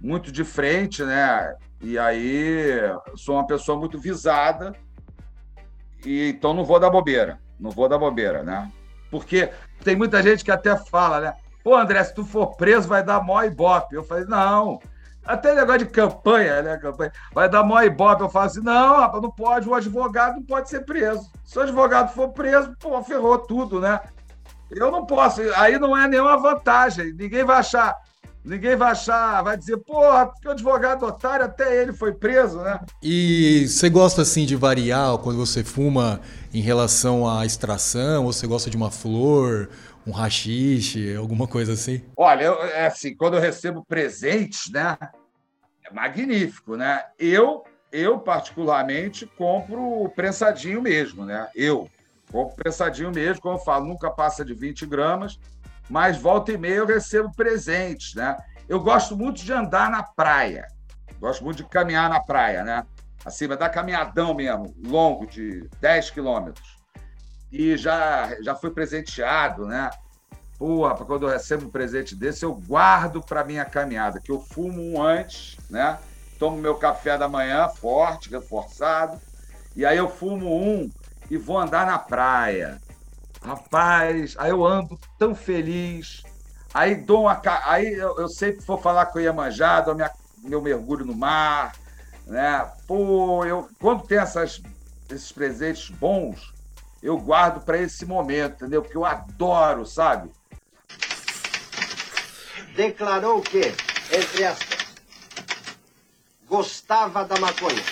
muito de frente, né? E aí sou uma pessoa muito visada e, então não vou dar bobeira. Não vou dar bobeira, né? Porque tem muita gente que até fala, né? Pô, André, se tu for preso, vai dar mó ibope. Eu falei, não. Até negócio de campanha, né? Campanha. Vai dar mó ibope. Eu falo assim, não, rapaz, não pode. O advogado não pode ser preso. Se o advogado for preso, pô, ferrou tudo, né? Eu não posso. Aí não é nenhuma vantagem. Ninguém vai achar. Ninguém vai achar, vai dizer, porra, porque o advogado otário, até ele foi preso, né? E você gosta assim de variar quando você fuma em relação à extração? Ou você gosta de uma flor, um rachixe, alguma coisa assim? Olha, eu, é assim, quando eu recebo presentes, né? É magnífico, né? Eu, eu particularmente, compro prensadinho mesmo, né? Eu compro prensadinho mesmo, como eu falo, nunca passa de 20 gramas mas volta e meia eu recebo presentes, né? Eu gosto muito de andar na praia, gosto muito de caminhar na praia, né? Assim, dar caminhadão mesmo, longo, de 10 quilômetros. E já, já fui presenteado, né? Porra, quando eu recebo um presente desse, eu guardo para minha caminhada, que eu fumo um antes, né? Tomo meu café da manhã forte, reforçado, e aí eu fumo um e vou andar na praia. Rapaz, aí eu ando tão feliz. Aí dou uma. Aí eu, eu sempre vou falar com o Iemanjá, dou minha, meu mergulho no mar. Né? Pô, eu, quando tem essas, esses presentes bons, eu guardo para esse momento, entendeu? Porque eu adoro, sabe? Declarou que, entre aspas, gostava da maconha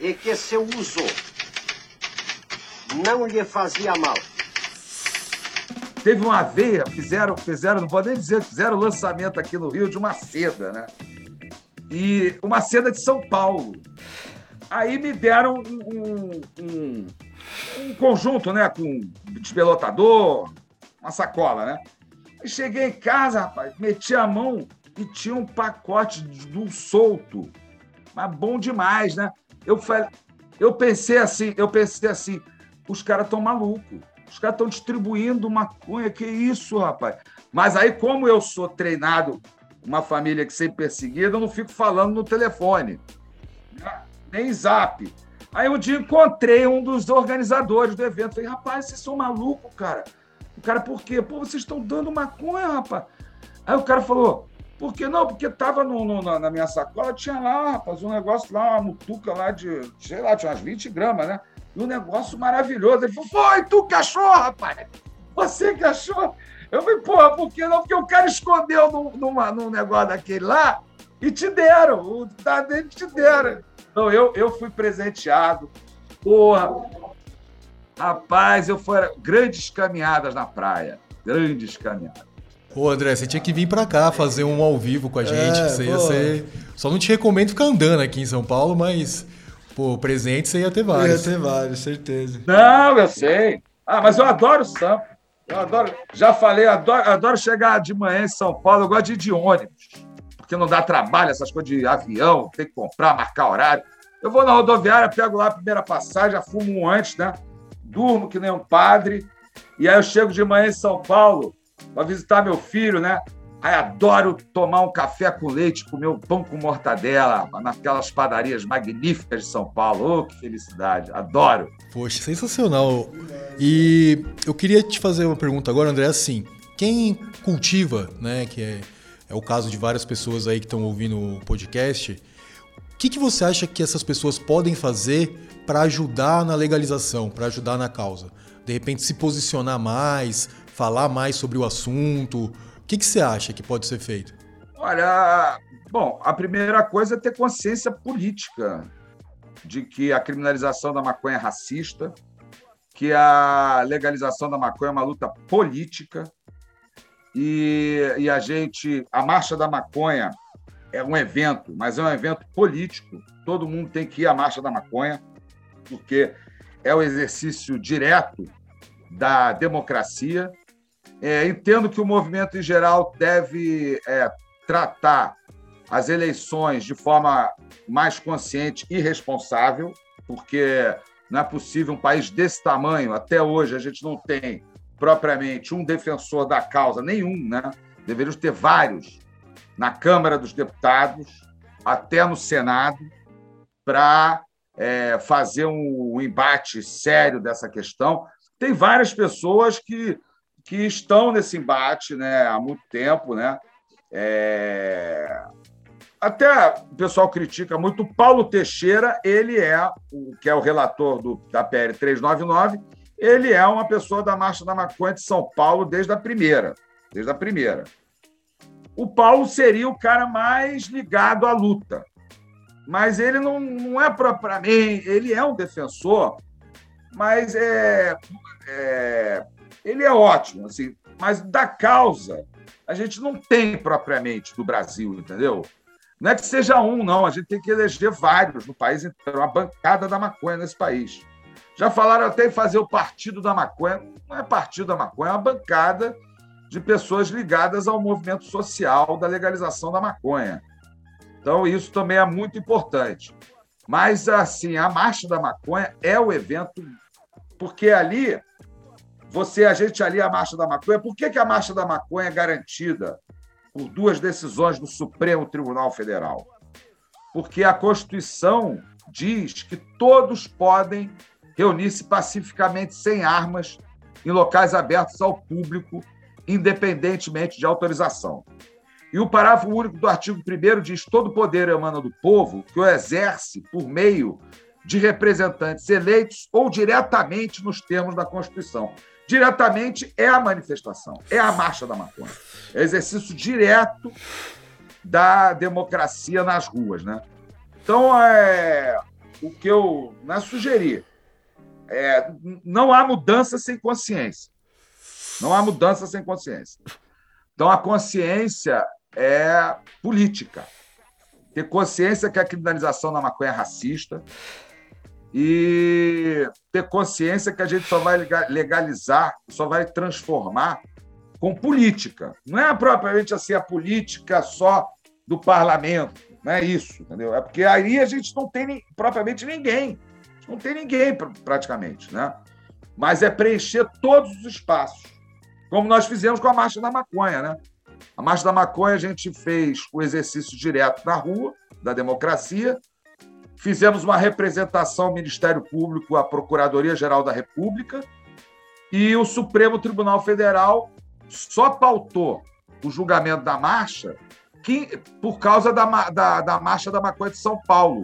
e que seu uso não lhe fazia mal. Teve uma veia, fizeram, fizeram, não pode nem dizer, fizeram o lançamento aqui no Rio de uma seda, né? E uma seda de São Paulo. Aí me deram um, um, um, um conjunto, né? Com despelotador, uma sacola, né? E cheguei em casa, rapaz, meti a mão e tinha um pacote do solto. Mas bom demais, né? Eu, falei, eu pensei assim, eu pensei assim, os caras estão malucos. Os caras estão distribuindo maconha, que isso, rapaz? Mas aí, como eu sou treinado, uma família que sempre perseguida, eu não fico falando no telefone, né? nem zap. Aí um dia encontrei um dos organizadores do evento. Falei, rapaz, vocês são malucos, cara. O cara, por quê? Pô, vocês estão dando maconha, rapaz. Aí o cara falou, por que não? Porque tava no, no, na minha sacola, tinha lá, rapaz, um negócio lá, uma mutuca lá de, sei lá, tinha umas 20 gramas, né? E um negócio maravilhoso. Ele falou, foi tu que achou, rapaz? Você que achou? Eu falei, porra, por que não? Porque o cara escondeu num, numa, num negócio daquele lá e te deram. O da dele te deram. Então, eu, eu fui presenteado. Porra, rapaz, eu fui grandes caminhadas na praia. Grandes caminhadas. Ô, André, você tinha que vir pra cá fazer um ao vivo com a gente. É, você ia ser... Só não te recomendo ficar andando aqui em São Paulo, mas Pô, presente você ia ter vários. Ia ter vários, certeza. Não, eu sei. Ah, mas eu adoro sampa. Eu adoro. Já falei, adoro, adoro chegar de manhã em São Paulo. Eu gosto de ir de ônibus, porque não dá trabalho, essas coisas de avião, tem que comprar, marcar horário. Eu vou na rodoviária, pego lá a primeira passagem, já fumo um antes, né? Durmo que nem um padre. E aí eu chego de manhã em São Paulo para visitar meu filho, né? Aí adoro tomar um café com leite, comer um pão com mortadela, naquelas padarias magníficas de São Paulo. Oh, que felicidade! Adoro! Poxa, sensacional! E eu queria te fazer uma pergunta agora, André, assim, quem cultiva, né, que é, é o caso de várias pessoas aí que estão ouvindo o podcast, o que, que você acha que essas pessoas podem fazer para ajudar na legalização, para ajudar na causa? De repente se posicionar mais, falar mais sobre o assunto, que, que você acha que pode ser feito? Olha, bom, a primeira coisa é ter consciência política de que a criminalização da maconha é racista, que a legalização da maconha é uma luta política e, e a gente, a marcha da maconha é um evento, mas é um evento político. Todo mundo tem que ir à marcha da maconha porque é o exercício direto da democracia é, entendo que o movimento em geral deve é, tratar as eleições de forma mais consciente e responsável, porque não é possível um país desse tamanho, até hoje a gente não tem propriamente um defensor da causa, nenhum, né? Deveríamos ter vários na Câmara dos Deputados, até no Senado, para é, fazer um, um embate sério dessa questão. Tem várias pessoas que que estão nesse embate né, há muito tempo. Né? É... Até o pessoal critica muito o Paulo Teixeira, ele é, o que é o relator do, da PL 399, ele é uma pessoa da Marcha da Maconha de São Paulo desde a primeira. Desde a primeira. O Paulo seria o cara mais ligado à luta. Mas ele não, não é propriamente. Ele é um defensor, mas é, é ele é ótimo, assim, mas da causa a gente não tem propriamente no Brasil, entendeu? Não é que seja um, não, a gente tem que eleger vários no país inteiro, uma bancada da maconha nesse país. Já falaram até em fazer o Partido da Maconha. Não é Partido da Maconha, é uma bancada de pessoas ligadas ao movimento social da legalização da maconha. Então, isso também é muito importante. Mas, assim, a Marcha da Maconha é o evento, porque ali você, a gente ali, a Marcha da Maconha, por que, que a Marcha da Maconha é garantida por duas decisões do Supremo Tribunal Federal? Porque a Constituição diz que todos podem reunir-se pacificamente sem armas em locais abertos ao público, independentemente de autorização. E o parágrafo único do artigo 1 diz: todo poder emana do povo que o exerce por meio de representantes eleitos ou diretamente nos termos da Constituição diretamente é a manifestação, é a marcha da maconha. É exercício direto da democracia nas ruas, né? Então, é, o que eu né, sugeri é, não há mudança sem consciência. Não há mudança sem consciência. Então, a consciência é política. Ter consciência que a criminalização da maconha é racista e ter consciência que a gente só vai legalizar, só vai transformar com política. Não é propriamente assim a política só do parlamento, não é isso, entendeu? É porque aí a gente não tem propriamente ninguém, não tem ninguém praticamente, né? Mas é preencher todos os espaços, como nós fizemos com a Marcha da Maconha, né? A Marcha da Maconha a gente fez o exercício direto na rua, da democracia, fizemos uma representação ao Ministério Público, à Procuradoria-Geral da República, e o Supremo Tribunal Federal só pautou o julgamento da marcha que, por causa da, da, da Marcha da Maconha de São Paulo,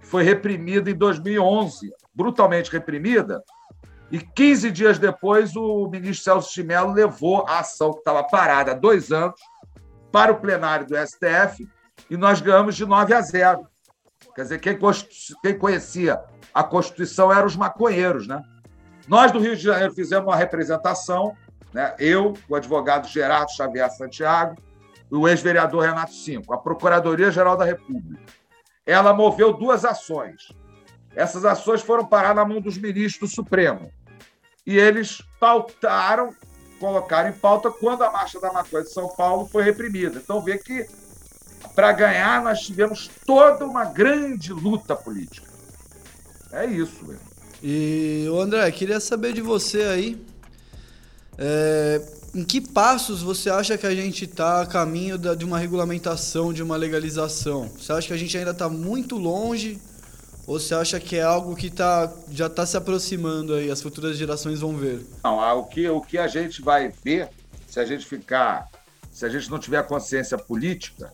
que foi reprimida em 2011, brutalmente reprimida, e 15 dias depois o ministro Celso de Mello levou a ação que estava parada há dois anos para o plenário do STF e nós ganhamos de 9 a 0. Quer dizer, quem, quem conhecia a Constituição eram os maconheiros, né? Nós do Rio de Janeiro fizemos uma representação né? Eu, o advogado Gerardo Xavier Santiago e o ex-vereador Renato Cinco, a Procuradoria-Geral da República. Ela moveu duas ações. Essas ações foram parar na mão dos ministros do Supremo. E eles pautaram, colocaram em pauta quando a Marcha da Maconha de São Paulo foi reprimida. Então, vê que para ganhar nós tivemos toda uma grande luta política. É isso, velho. E, André, queria saber de você aí, é, em que passos você acha que a gente está a caminho da, de uma regulamentação, de uma legalização? Você acha que a gente ainda está muito longe? Ou você acha que é algo que tá, já está se aproximando aí, as futuras gerações vão ver? Não, o que, o que a gente vai ver, se a gente ficar, se a gente não tiver consciência política,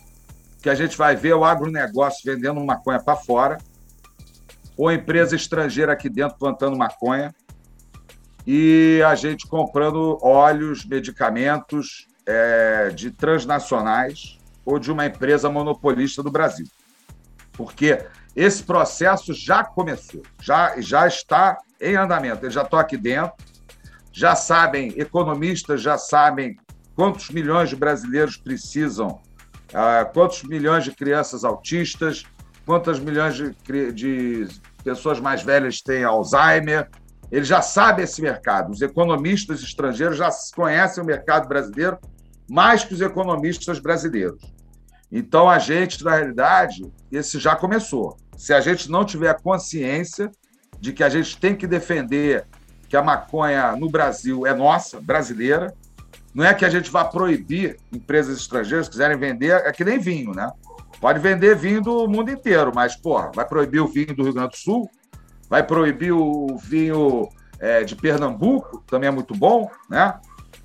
que a gente vai ver o agronegócio vendendo maconha para fora, ou empresa estrangeira aqui dentro plantando maconha, e a gente comprando óleos, medicamentos é, de transnacionais ou de uma empresa monopolista do Brasil. Porque esse processo já começou, já, já está em andamento. Eles já estão aqui dentro, já sabem, economistas já sabem quantos milhões de brasileiros precisam, uh, quantos milhões de crianças autistas, quantas milhões de, de pessoas mais velhas têm Alzheimer, ele já sabe esse mercado. Os economistas estrangeiros já conhecem o mercado brasileiro mais que os economistas brasileiros. Então, a gente, na realidade, esse já começou. Se a gente não tiver consciência de que a gente tem que defender que a maconha no Brasil é nossa, brasileira, não é que a gente vá proibir empresas estrangeiras quiserem vender, é que nem vinho, né? Pode vender vinho do mundo inteiro, mas, porra, vai proibir o vinho do Rio Grande do Sul? vai proibir o vinho é, de Pernambuco, também é muito bom, né?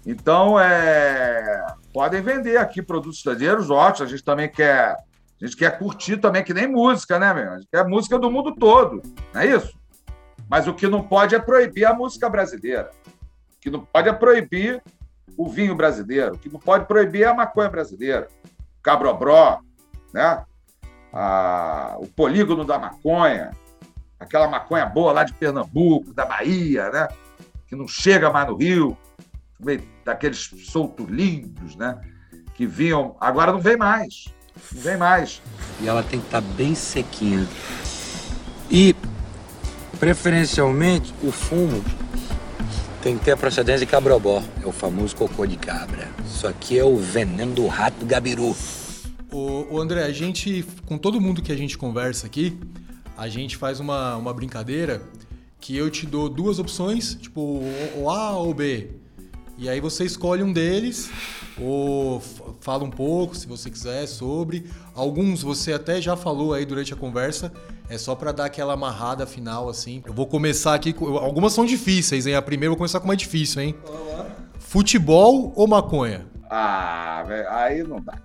Então, é, podem vender aqui produtos estrangeiros, ótimo. A gente também quer, a gente quer curtir também, que nem música, né, meu? A gente quer música do mundo todo, não é isso? Mas o que não pode é proibir a música brasileira. O que não pode é proibir o vinho brasileiro. Que não pode proibir a maconha brasileira. O cabrobró, né? Ah, o polígono da maconha, aquela maconha boa lá de Pernambuco, da Bahia, né? Que não chega mais no Rio, daqueles soltos lindos, né? Que vinham, agora não vem mais, não vem mais. E ela tem que estar tá bem sequinha. E, preferencialmente, o fumo tem que ter a procedência de cabrobó, é o famoso cocô de cabra. Isso aqui é o veneno do rato gabiru. O, o André, a gente, com todo mundo que a gente conversa aqui, a gente faz uma, uma brincadeira que eu te dou duas opções, tipo o A ou B. E aí você escolhe um deles, ou fala um pouco, se você quiser, sobre. Alguns você até já falou aí durante a conversa, é só para dar aquela amarrada final, assim. Eu vou começar aqui, com... algumas são difíceis, hein? A primeira eu vou começar com uma difícil, hein? Futebol ou maconha? Ah, aí não dá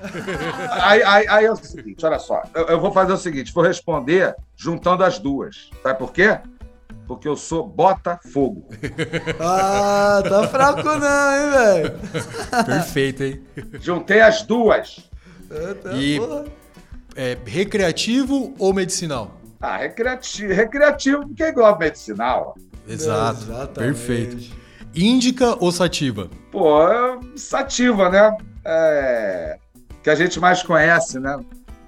aí, aí, aí, é o seguinte, olha só. Eu, eu, vou fazer o seguinte: vou responder juntando as duas. Sabe por quê? Porque eu sou Botafogo. ah, tá fraco não, hein, velho? Perfeito, hein? Juntei as duas. É, tá, E- porra. É recreativo ou medicinal? Ah, recreativo, recreativo porque é igual a medicinal. Exato. Exatamente. Perfeito. Índica ou sativa? Pô, sativa, né? É, que a gente mais conhece, né?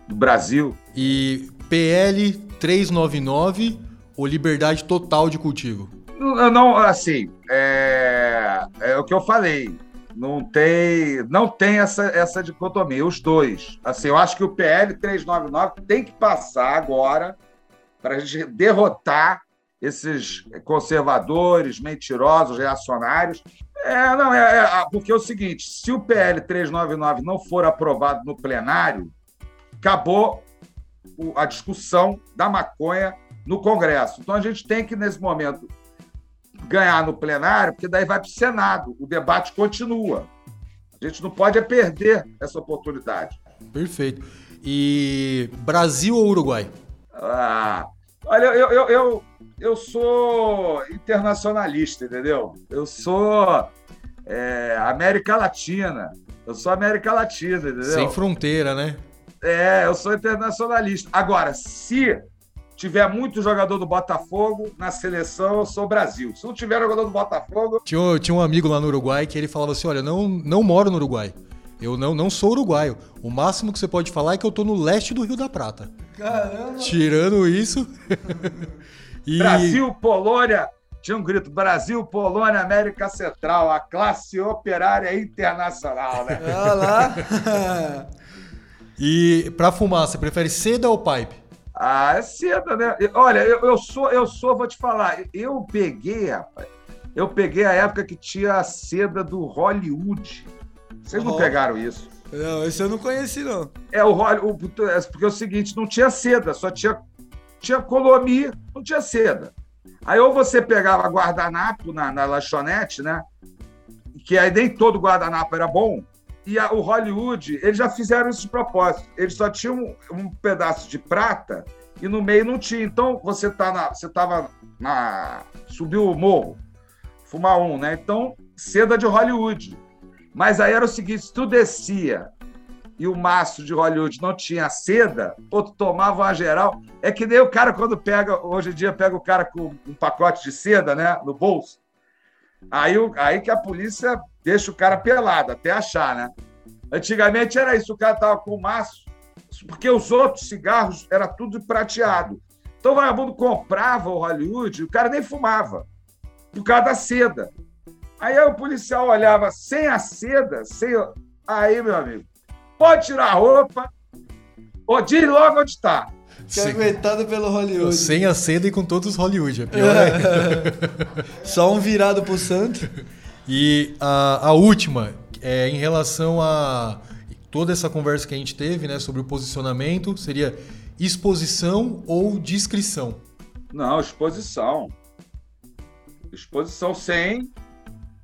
Do Brasil. E PL 399 ou liberdade total de cultivo? Não, não, assim, é, é o que eu falei. Não tem, não tem essa, essa dicotomia, os dois. Assim, eu acho que o PL 399 tem que passar agora para a gente derrotar esses conservadores, mentirosos, reacionários. É, não, é, é, porque é o seguinte: se o PL 399 não for aprovado no plenário, acabou a discussão da maconha no Congresso. Então a gente tem que, nesse momento, ganhar no plenário, porque daí vai para o Senado, o debate continua. A gente não pode é perder essa oportunidade. Perfeito. E Brasil ou Uruguai? Ah, olha, eu, eu, eu, eu sou internacionalista, entendeu? Eu sou é, América Latina. Eu sou América Latina, entendeu? Sem fronteira, né? É, eu sou internacionalista. Agora, se tiver muito jogador do Botafogo na seleção, eu sou Brasil. Se não tiver jogador do Botafogo, Tinha, um- tinha um amigo lá no Uruguai que ele falava assim: olha, não, não moro no Uruguai. Eu não, não sou uruguaio. O máximo que você pode falar é que eu tô no leste do Rio da Prata. Caramba. Tirando isso. e Brasil, Polônia. Tinha um grito: Brasil, Polônia, América Central, a classe operária internacional, né? Olha lá. E pra fumar, você prefere seda ou pipe? Ah, é seda, né? Olha, eu, eu sou, eu sou, vou te falar, eu peguei, rapaz, eu peguei a época que tinha a seda do Hollywood. Vocês não Oh. pegaram isso? Não, esse eu não conheci, não. É o Hollywood, porque é o seguinte, não tinha seda, só tinha, tinha colomi, não tinha seda. Aí ou você pegava guardanapo na, na lanchonete, né? Que aí nem todo guardanapo era bom. E a- o Hollywood, eles já fizeram isso de propósito. Eles só tinham um, um pedaço de prata e no meio não tinha. Então você tá na, você tava na subiu o morro, fumar um, né? Então seda de Hollywood. Mas aí era o seguinte, se tu descia e o maço de Hollywood não tinha seda, ou tu tomava uma geral. É que nem o cara quando pega, hoje em dia, pega o cara com um pacote de seda, né, no bolso. Aí, o- aí que a polícia deixa o cara pelado, até achar, né? Antigamente era isso, o cara tava com o maço, porque os outros cigarros era tudo prateado. Então o vagabundo comprava o Hollywood, o cara nem fumava, por causa da seda. Aí o policial olhava sem a seda, sem. Aí, meu amigo, pode tirar a roupa, ou diz logo onde está. Que é aguentado pelo Hollywood. Sem a seda e com todos os Hollywood. É pior, né? Só um virado pro santo. E a, a última, é, em relação a toda essa conversa que a gente teve, né, sobre o posicionamento, seria exposição ou discrição? Não, exposição. Exposição sem.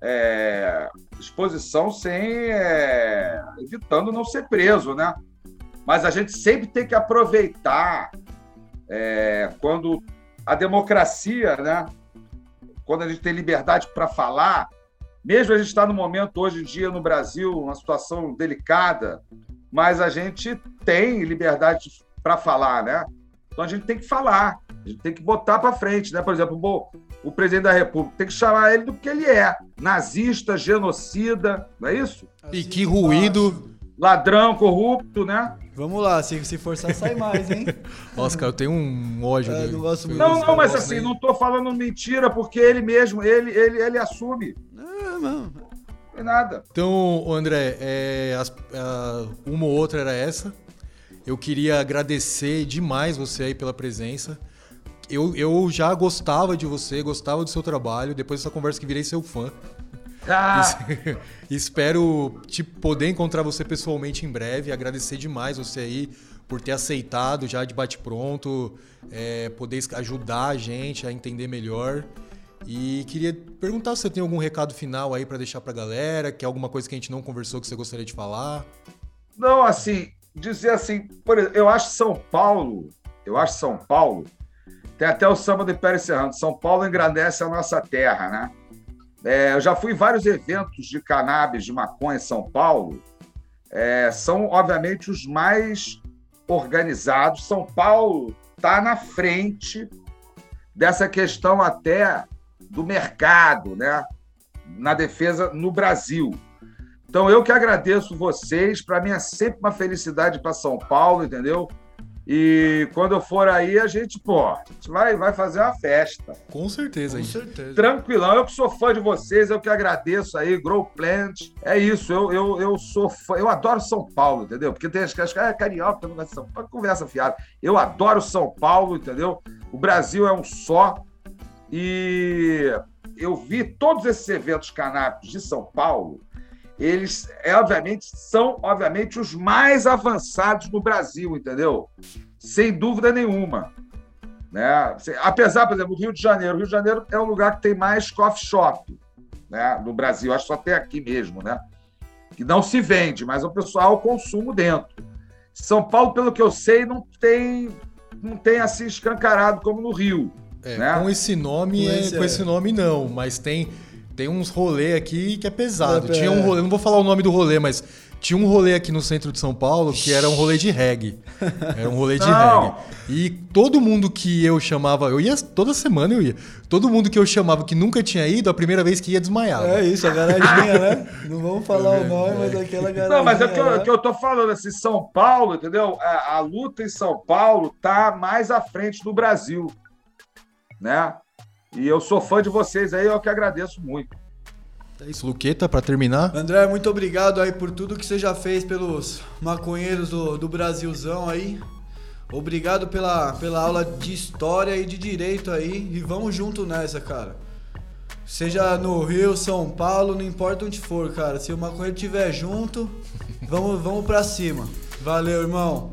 é, exposição sem. é, evitando não ser preso, né? Mas a gente sempre tem que aproveitar é, quando a democracia, né? Quando a gente tem liberdade para falar, mesmo a gente está no momento hoje em dia no Brasil, uma situação delicada, mas a gente tem liberdade para falar, né? Então a gente tem que falar, a gente tem que botar para frente, né? Por exemplo, o presidente da República tem que chamar ele do que ele é: nazista, genocida, não é isso? E que ruído. Ladrão, corrupto, né? Vamos lá, se, se forçar, sai mais, hein? Nossa, cara, eu tenho um ódio É, dele. não gosto muito Não, não, mas assim, não estou falando mentira, porque ele mesmo, ele, ele, ele assume. É, mano. Não tem nada. Então, André, é, as- a- uma ou outra era essa. Eu queria agradecer demais você aí pela presença. Eu, eu já gostava de você, gostava do seu trabalho. Depois dessa conversa que virei seu fã. Ah, Espero te poder encontrar você pessoalmente em breve. Agradecer demais você aí por ter aceitado já de bate-pronto, é, poder ajudar a gente a entender melhor. E queria perguntar se você tem algum recado final aí pra deixar pra galera, que é alguma coisa que a gente não conversou que você gostaria de falar. não, assim, dizer assim, por exemplo, eu acho São Paulo, eu acho São Paulo, tem até o samba do Império Serrano, São Paulo engrandece a nossa terra, né? É, eu já fui em vários eventos de cannabis, de maconha em São Paulo, é, são, obviamente, os mais organizados. São Paulo está na frente dessa questão até do mercado, né? Na defesa no Brasil. Então, eu que agradeço vocês. Para mim é sempre uma felicidade para São Paulo, entendeu? E quando eu for aí, a gente, pô, a gente vai, vai fazer uma festa. Com certeza, Com certeza. Tranquilão, eu que sou fã de vocês, eu que agradeço aí, Grow Plant. É isso, eu, eu, eu sou fã, eu adoro São Paulo, entendeu? Porque tem as que ah, é carioca, não gosta de São Paulo, conversa fiada. Eu adoro São Paulo, entendeu? O Brasil é um só. E eu vi todos esses eventos canábicos de São Paulo, eles, é, obviamente, são, obviamente, os mais avançados no Brasil, entendeu? Sem dúvida nenhuma. Né? Apesar, por exemplo, do Rio de Janeiro. O Rio de Janeiro é o lugar que tem mais coffee shop né? no Brasil. Acho que só tem aqui mesmo, né? Que não se vende, mas o pessoal consumo dentro. São Paulo, pelo que eu sei, não tem, não tem assim escancarado como no Rio. É, né? Com esse nome, Com é- com é. esse nome não, mas tem tem uns rolê aqui que é pesado. É, Tinha um é. rolê, não vou falar o nome do rolê, mas tinha um rolê aqui no centro de São Paulo que era um rolê de reggae. Era um rolê de Não. reggae. E todo mundo que eu chamava, eu ia toda semana eu ia. Todo mundo que eu chamava que nunca tinha ido, a primeira vez que ia desmaiava. É isso, a garadinha, né? Não vamos falar o nome, mas aquela garadinha. Não, mas é o que, eu- né? que eu tô falando, assim, São Paulo, entendeu? A, a luta em São Paulo tá mais à frente do Brasil, né? E eu sou fã de vocês aí, eu que agradeço muito. É isso, Luqueta, pra terminar. André, muito obrigado aí por tudo que você já fez pelos maconheiros do, do Brasilzão aí. Obrigado pela, pela aula de história e de direito aí. E vamos junto nessa, cara. Seja no Rio, São Paulo, não importa onde for, cara. Se o maconheiro estiver junto, vamos, vamos pra cima. Valeu, irmão.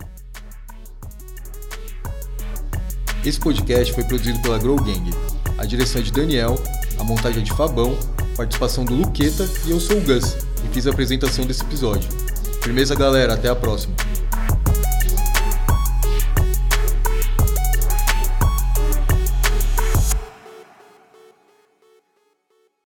Esse podcast foi produzido pela Grow Gang. A direção é de Daniel, a montagem é de Fabão, participação do Luqueta e eu sou o Gus, e fiz a apresentação desse episódio. Firmeza, galera, até a próxima.